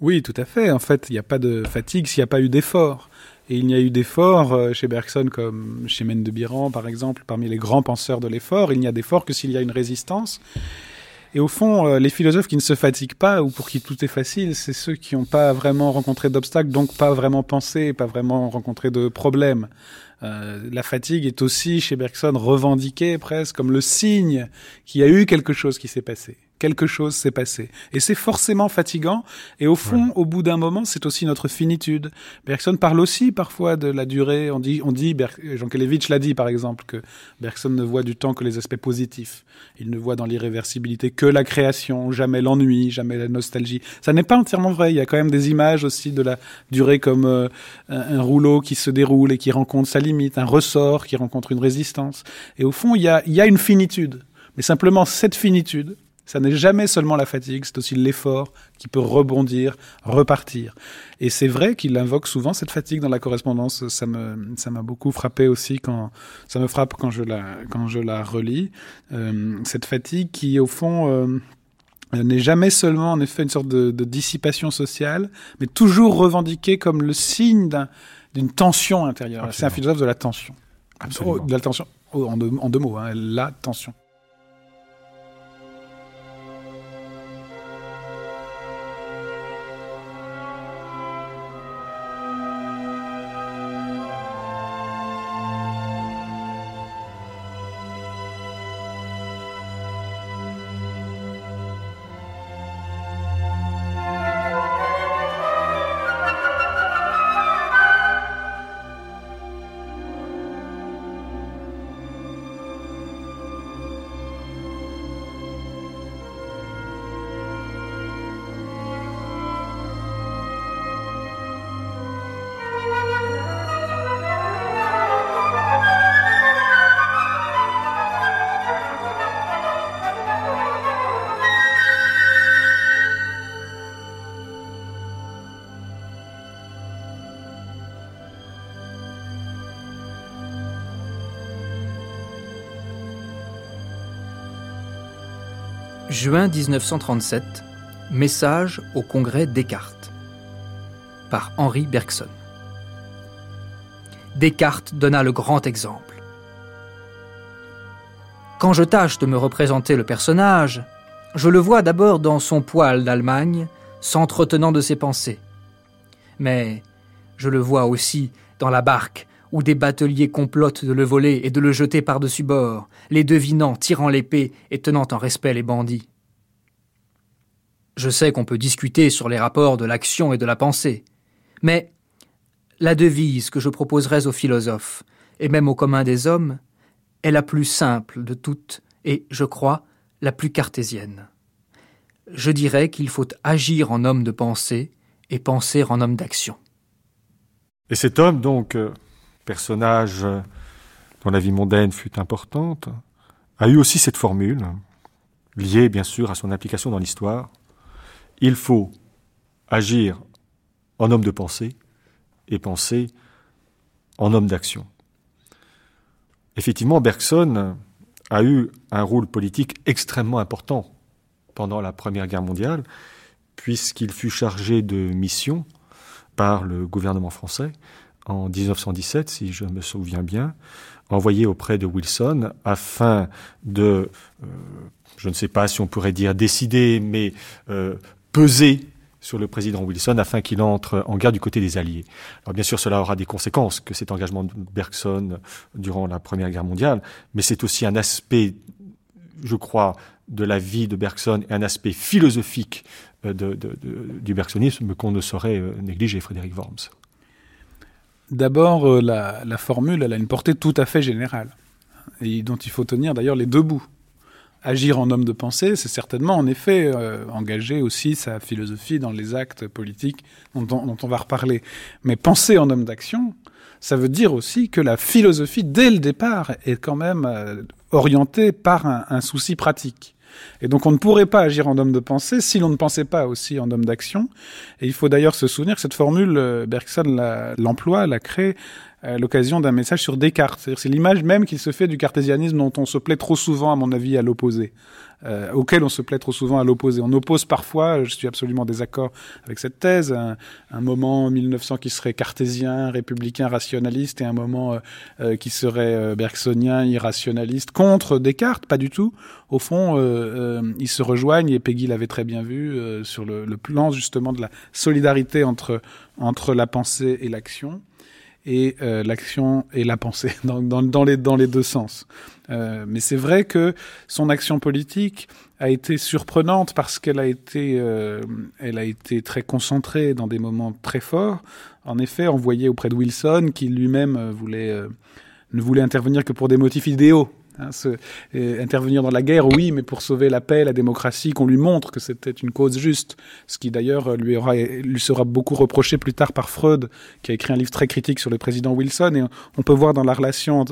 Oui, tout à fait. En fait, il n'y a pas de fatigue s'il n'y a pas eu d'effort. Et il n'y a eu d'effort euh, chez Bergson comme chez Mendebiran, par exemple, parmi les grands penseurs de l'effort. Il n'y a d'effort que s'il y a une résistance. Et au fond, euh, les philosophes qui ne se fatiguent pas ou pour qui tout est facile, c'est ceux qui n'ont pas vraiment rencontré d'obstacles, donc pas vraiment pensé, pas vraiment rencontré de problèmes. Euh, la fatigue est aussi chez Bergson revendiquée presque comme le signe qu'il y a eu quelque chose qui s'est passé quelque chose s'est passé. Et c'est forcément fatigant. Et au fond, au bout d'un moment, c'est aussi notre finitude. Bergson parle aussi parfois de la durée. On dit, on dit, Jean Kelevitch l'a dit par exemple, que Bergson ne voit du temps que les aspects positifs. Il ne voit dans l'irréversibilité que la création, jamais l'ennui, jamais la nostalgie. Ça n'est pas entièrement vrai. Il y a quand même des images aussi de la durée comme euh, un, rouleau qui se déroule et qui rencontre sa limite, un ressort qui rencontre une résistance. Et au fond, il y a, il y a une finitude. Mais simplement, cette finitude, ça n'est jamais seulement la fatigue, c'est aussi l'effort qui peut rebondir, repartir. Et c'est vrai qu'il invoque souvent cette fatigue dans la correspondance. Ça me, ça m'a beaucoup frappé aussi quand, ça me frappe quand je la, quand je la relis. Euh, cette fatigue qui, au fond, euh, n'est jamais seulement en effet une sorte de, dissipation sociale, mais toujours revendiquée comme le signe d'une tension intérieure. C'est un philosophe de la tension. Absolument. de la tension, en, deux, en deux mots, hein, la tension. Juin 1937, message au congrès Descartes par Henri Bergson. Descartes donna le grand exemple. Quand je tâche de me représenter le personnage, je le vois d'abord dans son poil d'Allemagne, s'entretenant de ses pensées. Mais je le vois aussi dans la barque où des bateliers complotent de le voler et de le jeter par-dessus bord, les devinant, tirant l'épée et tenant en respect les bandits. Je sais qu'on peut discuter sur les rapports de l'action et de la pensée, mais la devise que je proposerais aux philosophes, et même au commun des hommes, est la plus simple de toutes et, je crois, la plus cartésienne. Je dirais qu'il faut agir en homme de pensée et penser en homme d'action. Et cet homme, donc, euh, personnage dont la vie mondaine fut importante, a eu aussi cette formule, liée bien sûr à son implication dans l'histoire. Il faut agir en homme de pensée et penser en homme d'action. Effectivement, Bergson a eu un rôle politique extrêmement important pendant la Première Guerre mondiale, puisqu'il fut chargé de mission par le gouvernement français en 1917, si je me souviens bien, envoyé auprès de Wilson afin de, euh, je ne sais pas si on pourrait dire décider, mais euh, peser sur le président Wilson afin qu'il entre en guerre du côté des Alliés. Alors bien sûr, cela aura des conséquences que cet engagement de Bergson durant la Première Guerre mondiale, mais c'est aussi un aspect, je crois, de la vie de Bergson et un aspect philosophique euh, du bergsonisme qu'on ne saurait négliger, Frédéric Worms. D'abord, euh, la, formule, elle a une portée tout à fait générale, et dont il faut tenir d'ailleurs les deux bouts agir en homme de pensée, c'est certainement en effet euh, engager aussi sa philosophie dans les actes politiques dont, on va reparler. Mais penser en homme d'action, ça veut dire aussi que la philosophie, dès le départ, est quand même euh, orientée par un, souci pratique. Et donc on ne pourrait pas agir en homme de pensée si l'on ne pensait pas aussi en homme d'action. Et il faut d'ailleurs se souvenir que cette formule, euh, Bergson l'emploie, la crée à l'occasion d'un message sur Descartes. C'est l'image même qu'il se fait du cartésianisme dont on se plaît trop souvent, à mon avis, à l'opposé. Euh, auquel on se plaît trop souvent à l'opposé. On oppose parfois, je suis absolument désaccord avec cette thèse, un, un moment 1900 qui serait cartésien, républicain, rationaliste, et un moment euh, euh, qui serait euh, bergsonien, irrationaliste, contre Descartes, pas du tout. Au fond, ils se rejoignent, et Peggy l'avait très bien vu, sur le, le, plan justement de la solidarité entre, entre la pensée et l'action et euh, l'action et la pensée [laughs] dans, dans, dans, les, dans les deux sens. Euh, mais c'est vrai que son action politique a été surprenante parce qu'elle a été, euh, elle a été très concentrée dans des moments très forts. En effet, envoyée auprès de Wilson, qui lui-même euh, voulait euh, ne voulait intervenir que pour des motifs idéaux Hein, intervenir dans la guerre, oui, mais pour sauver la paix, la démocratie, qu'on lui montre que c'était une cause juste. Ce qui d'ailleurs lui, sera beaucoup reproché plus tard par Freud, qui a écrit un livre très critique sur le président Wilson. Et on peut voir dans la relation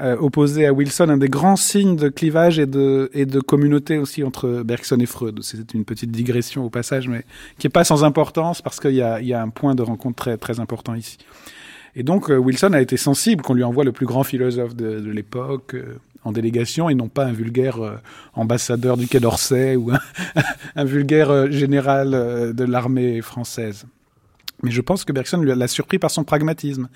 euh, opposée à Wilson un des grands signes de clivage et de, communauté aussi entre Bergson et Freud. C'est une petite digression au passage, mais qui est pas sans importance parce qu'il y a, un point de rencontre très important ici. Et donc euh, Wilson a été sensible qu'on lui envoie le plus grand philosophe de, de l'époque. Euh, en délégation et non pas un vulgaire euh, ambassadeur du Quai d'Orsay ou un, [laughs] un vulgaire euh, général euh, de l'armée française. Mais je pense que Bergson l'a surpris par son pragmatisme.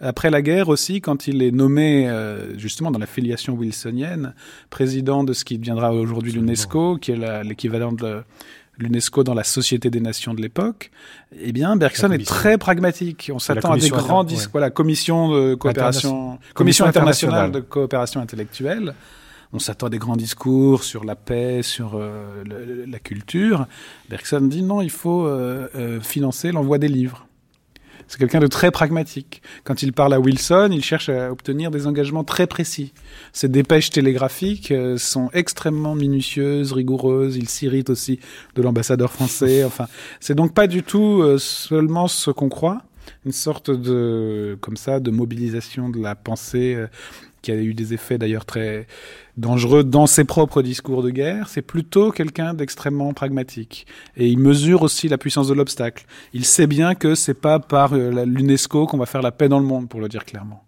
Après la guerre aussi, quand il est nommé euh, justement dans la filiation wilsonienne, président de ce qui deviendra aujourd'hui l'UNESCO, qui est l'équivalent de l'UNESCO dans la Société des Nations de l'époque, eh bien, Bergson est très pragmatique. On s'attend à des grands disques. Ouais. Voilà, commission de coopération, commission, commission internationale, internationale de coopération intellectuelle. On s'attend à des grands discours sur la paix, sur euh, le, la culture. Bergson dit non, il faut euh, euh, financer l'envoi des livres. C'est quelqu'un de très pragmatique. Quand il parle à Wilson, il cherche à obtenir des engagements très précis. Ses dépêches télégraphiques euh, sont extrêmement minutieuses, rigoureuses. Il s'irrite aussi de l'ambassadeur français. [laughs] Enfin, c'est donc pas du tout euh, seulement ce qu'on croit une sorte de comme ça de mobilisation de la pensée euh, qui a eu des effets d'ailleurs très dangereux dans ses propres discours de guerre, c'est plutôt quelqu'un d'extrêmement pragmatique. Et il mesure aussi la puissance de l'obstacle. Il sait bien que c'est pas par euh, l'UNESCO qu'on va faire la paix dans le monde, pour le dire clairement.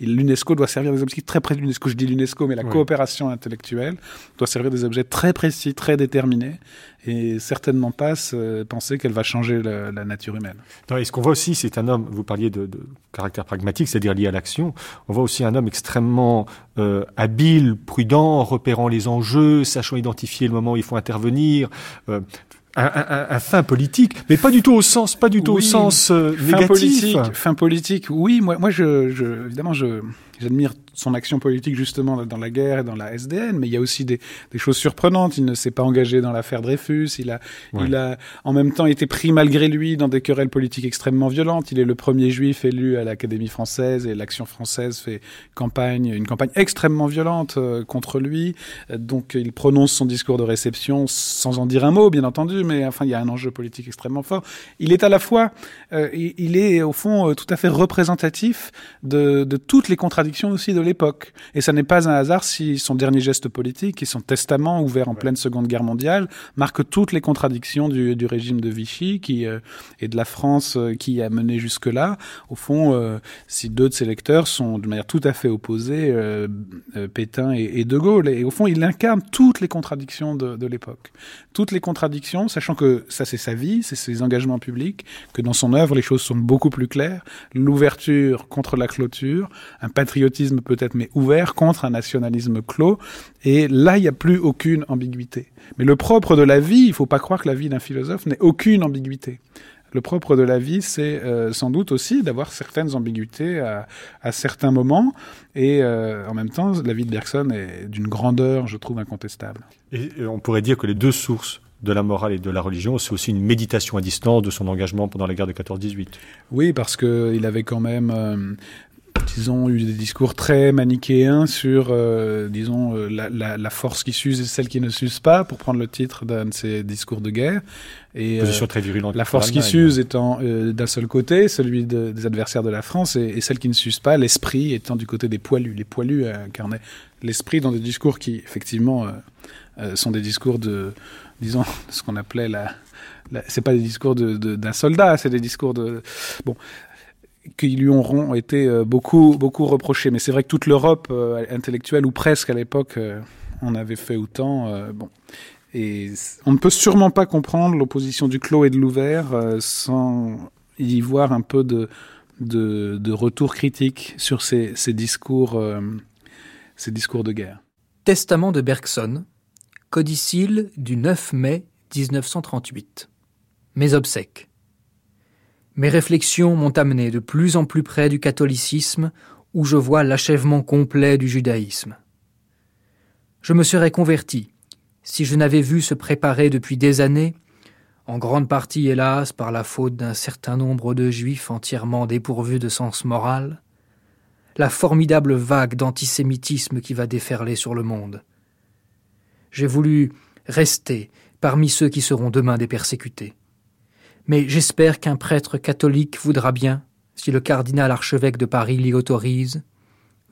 L'UNESCO doit servir des objectifs très précis. L'UNESCO, je dis l'UNESCO, mais la coopération intellectuelle doit servir des objets très précis, très déterminés, et certainement pas se penser qu'elle va changer la, la, nature humaine. Non, et ce qu'on voit aussi, c'est un homme, vous parliez de, de caractère pragmatique, c'est-à-dire lié à l'action, on voit aussi un homme extrêmement euh, habile, prudent, repérant les enjeux, sachant identifier le moment où il faut intervenir, euh, un, un, un, fin politique, mais pas du tout au sens, pas du tout oui, au sens euh, fin négatif. Politique, fin politique, oui. Moi, moi, je, je évidemment, je j'admire son action politique justement dans la guerre et dans la SDN, mais il y a aussi des, des choses surprenantes. Il ne s'est pas engagé dans l'affaire Dreyfus. Il a, ouais. il a en même temps été pris malgré lui dans des querelles politiques extrêmement violentes. Il est le premier juif élu à l'Académie française et l'Action française fait campagne, une campagne extrêmement violente euh, contre lui. Donc il prononce son discours de réception sans en dire un mot, bien entendu, mais enfin il y a un enjeu politique extrêmement fort. Il est à la fois, euh, il est au fond euh, tout à fait représentatif de, de toutes les contradictions aussi de l'époque. Et ça n'est pas un hasard si son dernier geste politique et son testament ouvert en ouais. pleine Seconde Guerre mondiale marque toutes les contradictions du, du régime de Vichy qui, euh, et de la France euh, qui a mené jusque-là. Au fond, euh, si deux de ses lecteurs sont de manière tout à fait opposée, Pétain et, et, De Gaulle. Et au fond, il incarne toutes les contradictions de, de l'époque. Toutes les contradictions, sachant que ça c'est sa vie, c'est ses engagements publics, que dans son œuvre les choses sont beaucoup plus claires. L'ouverture contre la clôture, un patriotisme peut peut-être, mais ouvert contre un nationalisme clos. Et là, il n'y a plus aucune ambiguïté. Mais le propre de la vie, il faut pas croire que la vie d'un philosophe n'ait aucune ambiguïté. Le propre de la vie, c'est euh, sans doute aussi d'avoir certaines ambiguïtés à, à, certains moments. Et euh, en même temps, la vie de Bergson est d'une grandeur, je trouve, incontestable. Et on pourrait dire que les deux sources de la morale et de la religion, c'est aussi une méditation à distance de son engagement pendant la guerre de 14-18. Oui, parce qu'il avait quand même euh, disons, eu des discours très manichéens sur, euh, disons, euh, la, la, la, force qui s'use et celle qui ne s'use pas, pour prendre le titre d'un de ses discours de guerre. Et, Position très virulente. La force qui s'use étant d'un seul côté, celui de, des adversaires de la France, et, et celle qui ne s'use pas, l'esprit étant du côté des poilus. Les poilus incarnaient l'esprit dans des discours qui, effectivement, sont des discours de disons, [laughs] ce qu'on appelait la, c'est pas des discours d'un de, d'un soldat, c'est des discours de, bon, qui lui auront été euh, beaucoup, beaucoup reprochés. Mais c'est vrai que toute l'Europe euh, intellectuelle, ou presque à l'époque, euh, on avait fait autant. Euh, bon. Et on ne peut sûrement pas comprendre l'opposition du clos et de l'ouvert euh, sans y voir un peu de, de, de retour critique sur ces, ces discours, euh, ces discours de guerre. Testament de Bergson, Codicile du 9 mai 1938. Mes obsèques. Mes réflexions m'ont amené de plus en plus près du catholicisme où je vois l'achèvement complet du judaïsme. Je me serais converti si je n'avais vu se préparer depuis des années, en grande partie hélas par la faute d'un certain nombre de juifs entièrement dépourvus de sens moral, la formidable vague d'antisémitisme qui va déferler sur le monde j'ai voulu rester parmi ceux qui seront demain des persécutés. Mais j'espère qu'un prêtre catholique voudra bien, si le cardinal archevêque de Paris l'y autorise,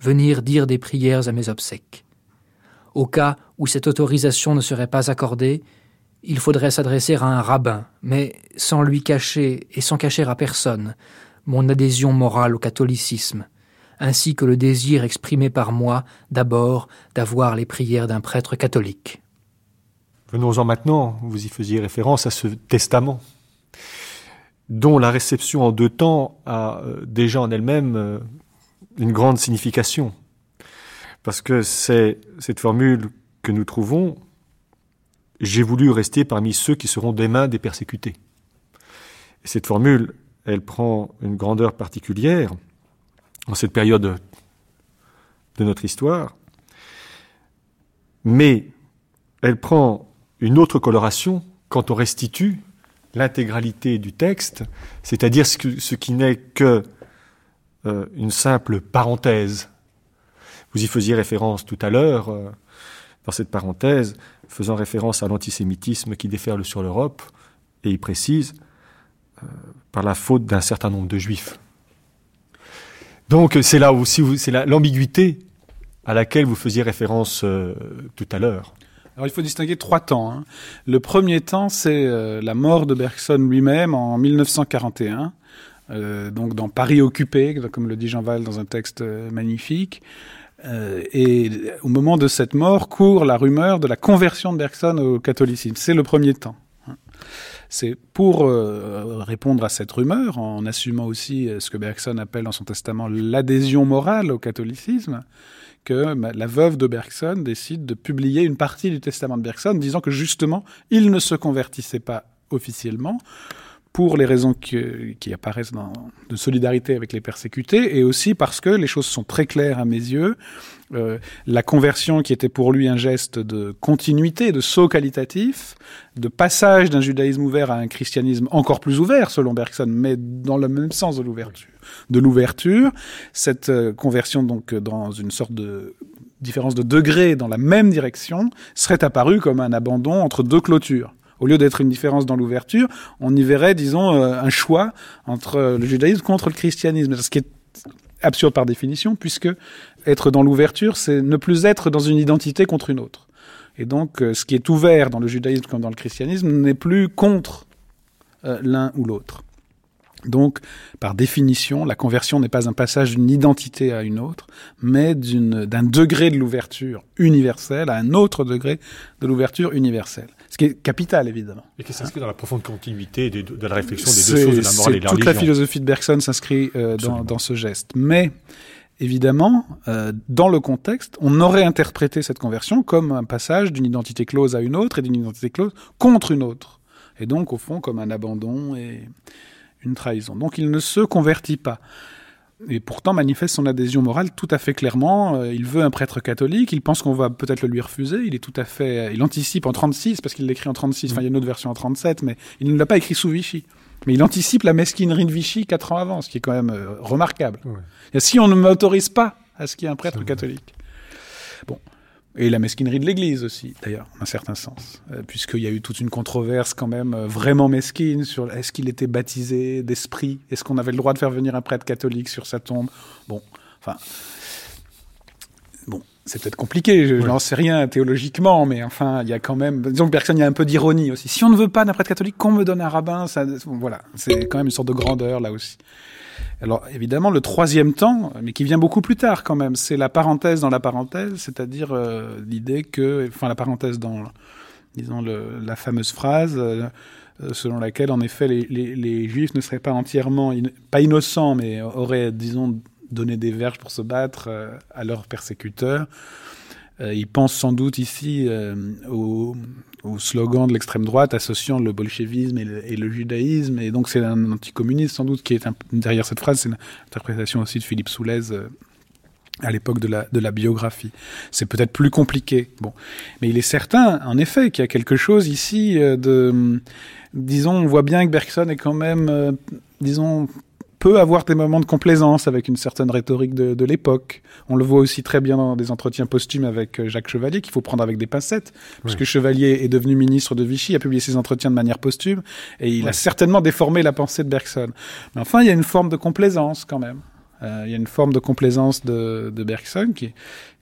venir dire des prières à mes obsèques. Au cas où cette autorisation ne serait pas accordée, il faudrait s'adresser à un rabbin, mais sans lui cacher et sans cacher à personne mon adhésion morale au catholicisme, ainsi que le désir exprimé par moi d'abord d'avoir les prières d'un prêtre catholique. Venons-en maintenant, vous y faisiez référence à ce testament, dont la réception en deux temps a euh, déjà en elle-même euh, une grande signification. Parce que c'est cette formule que nous trouvons j'ai voulu rester parmi ceux qui seront des mains des persécutés. Et cette formule, elle prend une grandeur particulière en cette période de notre histoire, mais elle prend une autre coloration quand on restitue l'intégralité du texte, c'est-à-dire ce, qui n'est que euh, une simple parenthèse. Vous y faisiez référence tout à l'heure, euh, dans cette parenthèse, faisant référence à l'antisémitisme qui déferle sur l'Europe, et il précise, euh, par la faute d'un certain nombre de juifs. Donc c'est là aussi c'est l'ambiguïté à laquelle vous faisiez référence tout à l'heure. Alors il faut distinguer trois temps. Hein. Le premier temps, c'est euh, la mort de Bergson lui-même en 1941, euh, donc dans Paris occupé, comme le dit Jean Val dans un texte euh, magnifique. Et au moment de cette mort court la rumeur de la conversion de Bergson au catholicisme. C'est le premier temps. C'est pour répondre à cette rumeur, en assumant aussi ce que Bergson appelle dans son testament l'adhésion morale au catholicisme, que la veuve de décide de publier une partie du testament de Bergson, disant que justement, il ne se convertissait pas officiellement pour les raisons qui apparaissent dans, de solidarité avec les persécutés, et aussi parce que les choses sont très claires à mes yeux. Euh, la conversion qui était pour lui un geste de continuité, de saut qualitatif, de passage d'un judaïsme ouvert à un christianisme encore plus ouvert, selon Bergson, mais dans le même sens de l'ouverture. De l'ouverture, cette euh, conversion donc dans une sorte de différence de degré dans la même direction serait apparue comme un abandon entre deux clôtures. Au lieu d'être une différence dans l'ouverture, on y verrait, disons, euh, un choix entre le judaïsme contre le christianisme, ce qui est absurde par définition, puisque être dans l'ouverture, c'est ne plus être dans une identité contre une autre. Et donc, euh, ce qui est ouvert dans le judaïsme comme dans le christianisme n'est plus contre euh, l'un ou l'autre. Donc, par définition, la conversion n'est pas un passage d'une identité à une autre, mais d'un degré de l'ouverture universelle à un autre degré de l'ouverture universelle. Ce qui est capital, évidemment. Et qui s'inscrit dans la profonde continuité de, de la réflexion des deux choses de la morale et de la Toute religion. la philosophie de Bergson s'inscrit euh, dans, dans, ce geste. Mais évidemment, euh, dans le contexte, on aurait interprété cette conversion comme un passage d'une identité close à une autre et d'une identité close contre une autre. Et donc, au fond, comme un abandon et une trahison. Donc, il ne se convertit pas. Et pourtant manifeste son adhésion morale tout à fait clairement. Euh, il veut un prêtre catholique, il pense qu'on va peut-être le lui refuser, il est tout à fait... Il anticipe en 36, parce qu'il l'écrit en 36, enfin il y a une autre version en 37, mais il ne l'a pas écrit sous Vichy. Mais il anticipe la mesquinerie de Vichy quatre ans avant, ce qui est quand même euh, remarquable. Et si on ne m'autorise pas à ce qu'il y ait un prêtre catholique? Et la mesquinerie de l'Église aussi, d'ailleurs, en un certain sens, euh, puisqu'il y a eu toute une controverse quand même euh, vraiment mesquine sur est-ce qu'il était baptisé d'esprit, est-ce qu'on avait le droit de faire venir un prêtre catholique sur sa tombe? Bon, enfin, bon, c'est peut-être compliqué, je n'en sais rien théologiquement, mais enfin, il y a quand même, disons que personne, il y a un peu d'ironie aussi. Si on ne veut pas d'un prêtre catholique, qu'on me donne un rabbin, ça, voilà, c'est quand même une sorte de grandeur là aussi. Alors évidemment, le troisième temps, mais qui vient beaucoup plus tard quand même, c'est la parenthèse dans la parenthèse, c'est-à-dire euh, l'idée que, enfin la parenthèse dans, disons, la fameuse phrase euh, selon laquelle en effet les, juifs ne seraient pas entièrement, pas innocents, mais auraient, disons, donner des verges pour se battre euh, à leurs persécuteurs. Euh, ils pensent sans doute ici euh, au, slogan de l'extrême droite associant le bolchevisme et le, judaïsme. Et donc c'est un anticommuniste sans doute qui est derrière cette phrase. C'est une interprétation aussi de Philippe Soulez à l'époque de la, de la biographie. C'est peut-être plus compliqué. Bon. Mais il est certain, en effet, qu'il y a quelque chose ici de... Disons, on voit bien que Bergson est quand même, disons, peut avoir des moments de complaisance avec une certaine rhétorique de, de l'époque. On le voit aussi très bien dans des entretiens posthumes avec euh, Jacques Chevalier, qu'il faut prendre avec des pincettes, oui. puisque Chevalier est devenu ministre de Vichy, a publié ses entretiens de manière posthume, et il oui. a certainement déformé la pensée de Bergson. Mais enfin, il y a une forme de complaisance quand même. Euh, il y a une forme de complaisance de, de Bergson qui,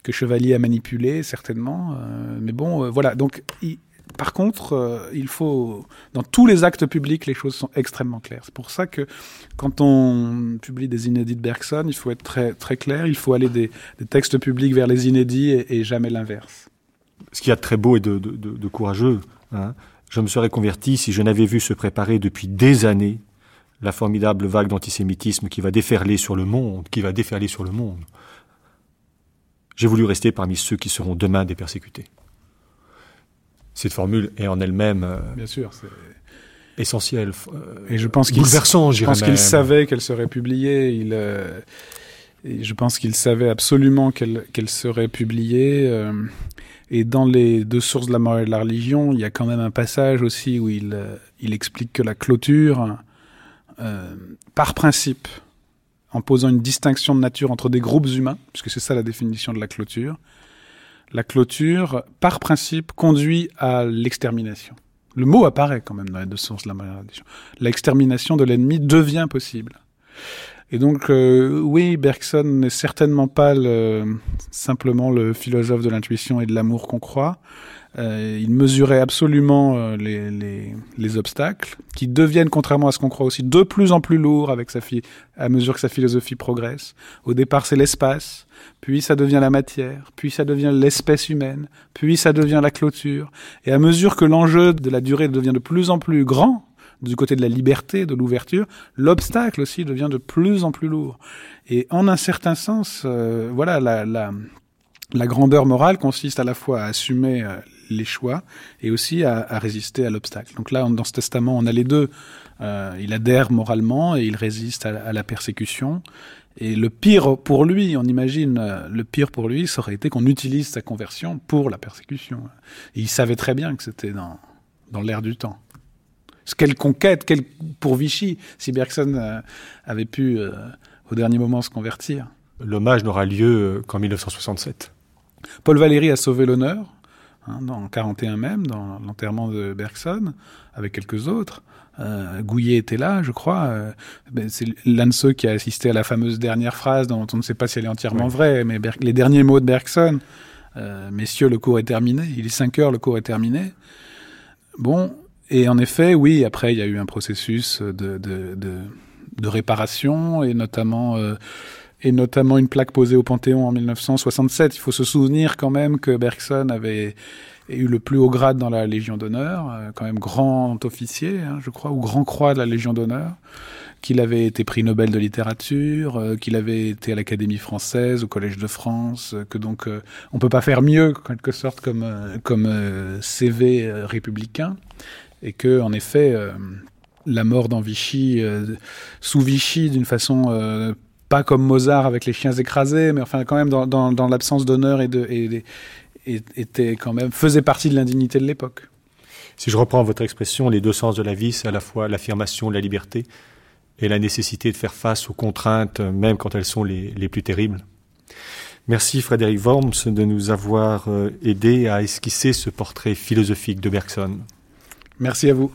que Chevalier a manipulé certainement. Euh, mais bon, euh, voilà. Donc, il, par contre, euh, il faut, dans tous les actes publics, les choses sont extrêmement claires. C'est pour ça que quand on publie des inédits de Bergson, il faut être très, clair, il faut aller des, textes publics vers les inédits et, jamais l'inverse. Ce qu'il y a de très beau et de courageux, hein, je me serais converti si je n'avais vu se préparer depuis des années la formidable vague d'antisémitisme qui va déferler sur le monde, qui va déferler sur le monde. J'ai voulu rester parmi ceux qui seront demain des persécutés cette formule est en elle-même euh, bien sûr essentielle euh, et je pense qu'il je pense qu'il savait qu'elle serait publiée il euh, et je pense qu'il savait absolument qu'elle serait publiée et dans les deux sources de la mort et de la religion il y a quand même un passage aussi où il il explique que la clôture par principe en posant une distinction de nature entre des groupes humains puisque c'est ça la définition de la clôture la clôture, par principe, conduit à l'extermination. Le mot apparaît quand même dans les deux sources de la malédiction. L'extermination de l'ennemi devient possible. Et donc, euh, oui, Bergson n'est certainement pas le, simplement le philosophe de l'intuition et de l'amour qu'on croit. Euh, il mesurait absolument euh, les, les, les obstacles, qui deviennent, contrairement à ce qu'on croit aussi, de plus en plus lourds avec sa à mesure que sa philosophie progresse. Au départ, c'est l'espace, puis ça devient la matière, puis ça devient l'espèce humaine, puis ça devient la clôture. Et à mesure que l'enjeu de la durée devient de plus en plus grand, du côté de la liberté, de l'ouverture, l'obstacle aussi devient de plus en plus lourd. Et en un certain sens, euh, voilà, la, la, la grandeur morale consiste à la fois à assumer euh, les choix et aussi à, à résister à l'obstacle. Donc là, dans ce testament, on a les deux. Euh, il adhère moralement et il résiste à, à la persécution. Et le pire pour lui, on imagine, euh, le pire pour lui, ça aurait été qu'on utilise sa conversion pour la persécution. Et il savait très bien que c'était dans, dans l'air du temps. Quelle conquête, quelle, pour Vichy, si Bergson euh, avait pu, euh, au dernier moment, se convertir. L'hommage n'aura lieu qu'en 1967. Paul Valéry a sauvé l'honneur, hein, en 41 même, dans l'enterrement de Bergson, avec quelques autres. Euh, Gouillet était là, je crois. Euh, ben c'est l'un de ceux qui a assisté à la fameuse dernière phrase dont on ne sait pas si elle est entièrement vraie, mais Ber les derniers mots de Bergson. Euh, messieurs, le cours est terminé. Il est 5 heures, le cours est terminé. Bon, et en effet, oui, après, il y a eu un processus de, de, de, de réparation, et notamment... Euh, et notamment une plaque posée au Panthéon en 1967. Il faut se souvenir quand même que Bergson avait eu le plus haut grade dans la Légion d'honneur, euh, quand même grand officier, hein, je crois, ou grand croix de la Légion d'honneur, qu'il avait été prix Nobel de littérature, euh, qu'il avait été à l'Académie française, au Collège de France, euh, que donc on peut pas faire mieux, en quelque sorte, comme comme CV républicain, et que en effet la mort dans Vichy, sous Vichy, d'une façon pas comme Mozart avec les chiens écrasés, mais enfin quand même dans, dans, dans l'absence d'honneur et de, et, était quand même faisait partie de l'indignité de l'époque. Si je reprends votre expression, les deux sens de la vie, c'est à la fois l'affirmation de la liberté et la nécessité de faire face aux contraintes, même quand elles sont les, les plus terribles. Merci Frédéric Worms de nous avoir euh, aidé à esquisser ce portrait philosophique de Bergson. Merci à vous.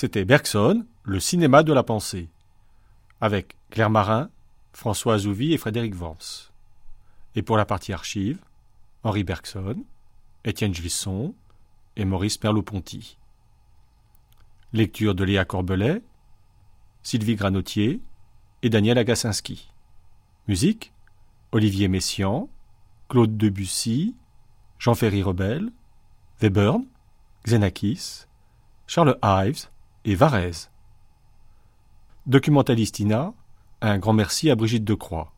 C'était Bergson, le cinéma de la pensée, avec Claire Marin, François Azouvi et Frédéric Vance. Et pour la partie archive, Henri Bergson, Étienne Juisson et Maurice Merleau-Ponty. Lecture de Léa Corbelet, Sylvie Granotier et Daniel Agassinski. Musique Olivier Messiaen, Claude Debussy, Jean-Ferry Rebel, Webern, Xenakis, Charles Ives, et Varese. Documentalistina, un grand merci à Brigitte Decroix.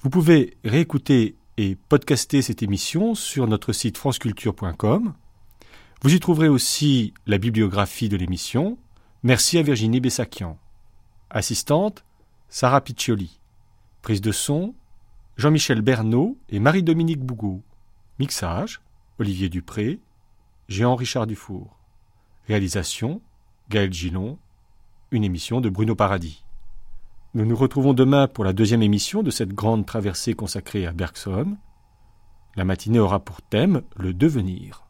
Vous pouvez réécouter et podcaster cette émission sur notre site franceculture.com. Vous y trouverez aussi la bibliographie de l'émission. Merci à Virginie Bessakian. Assistante, Sarah Piccioli. Prise de son, Jean-Michel Bernot et Marie-Dominique Bougot. Mixage, Olivier Dupré, Jean Richard Dufour. Réalisation, Gaël Gillon, une émission de Bruno Paradis. Nous nous retrouvons demain pour la deuxième émission de cette grande traversée consacrée à Bergson. La matinée aura pour thème le devenir.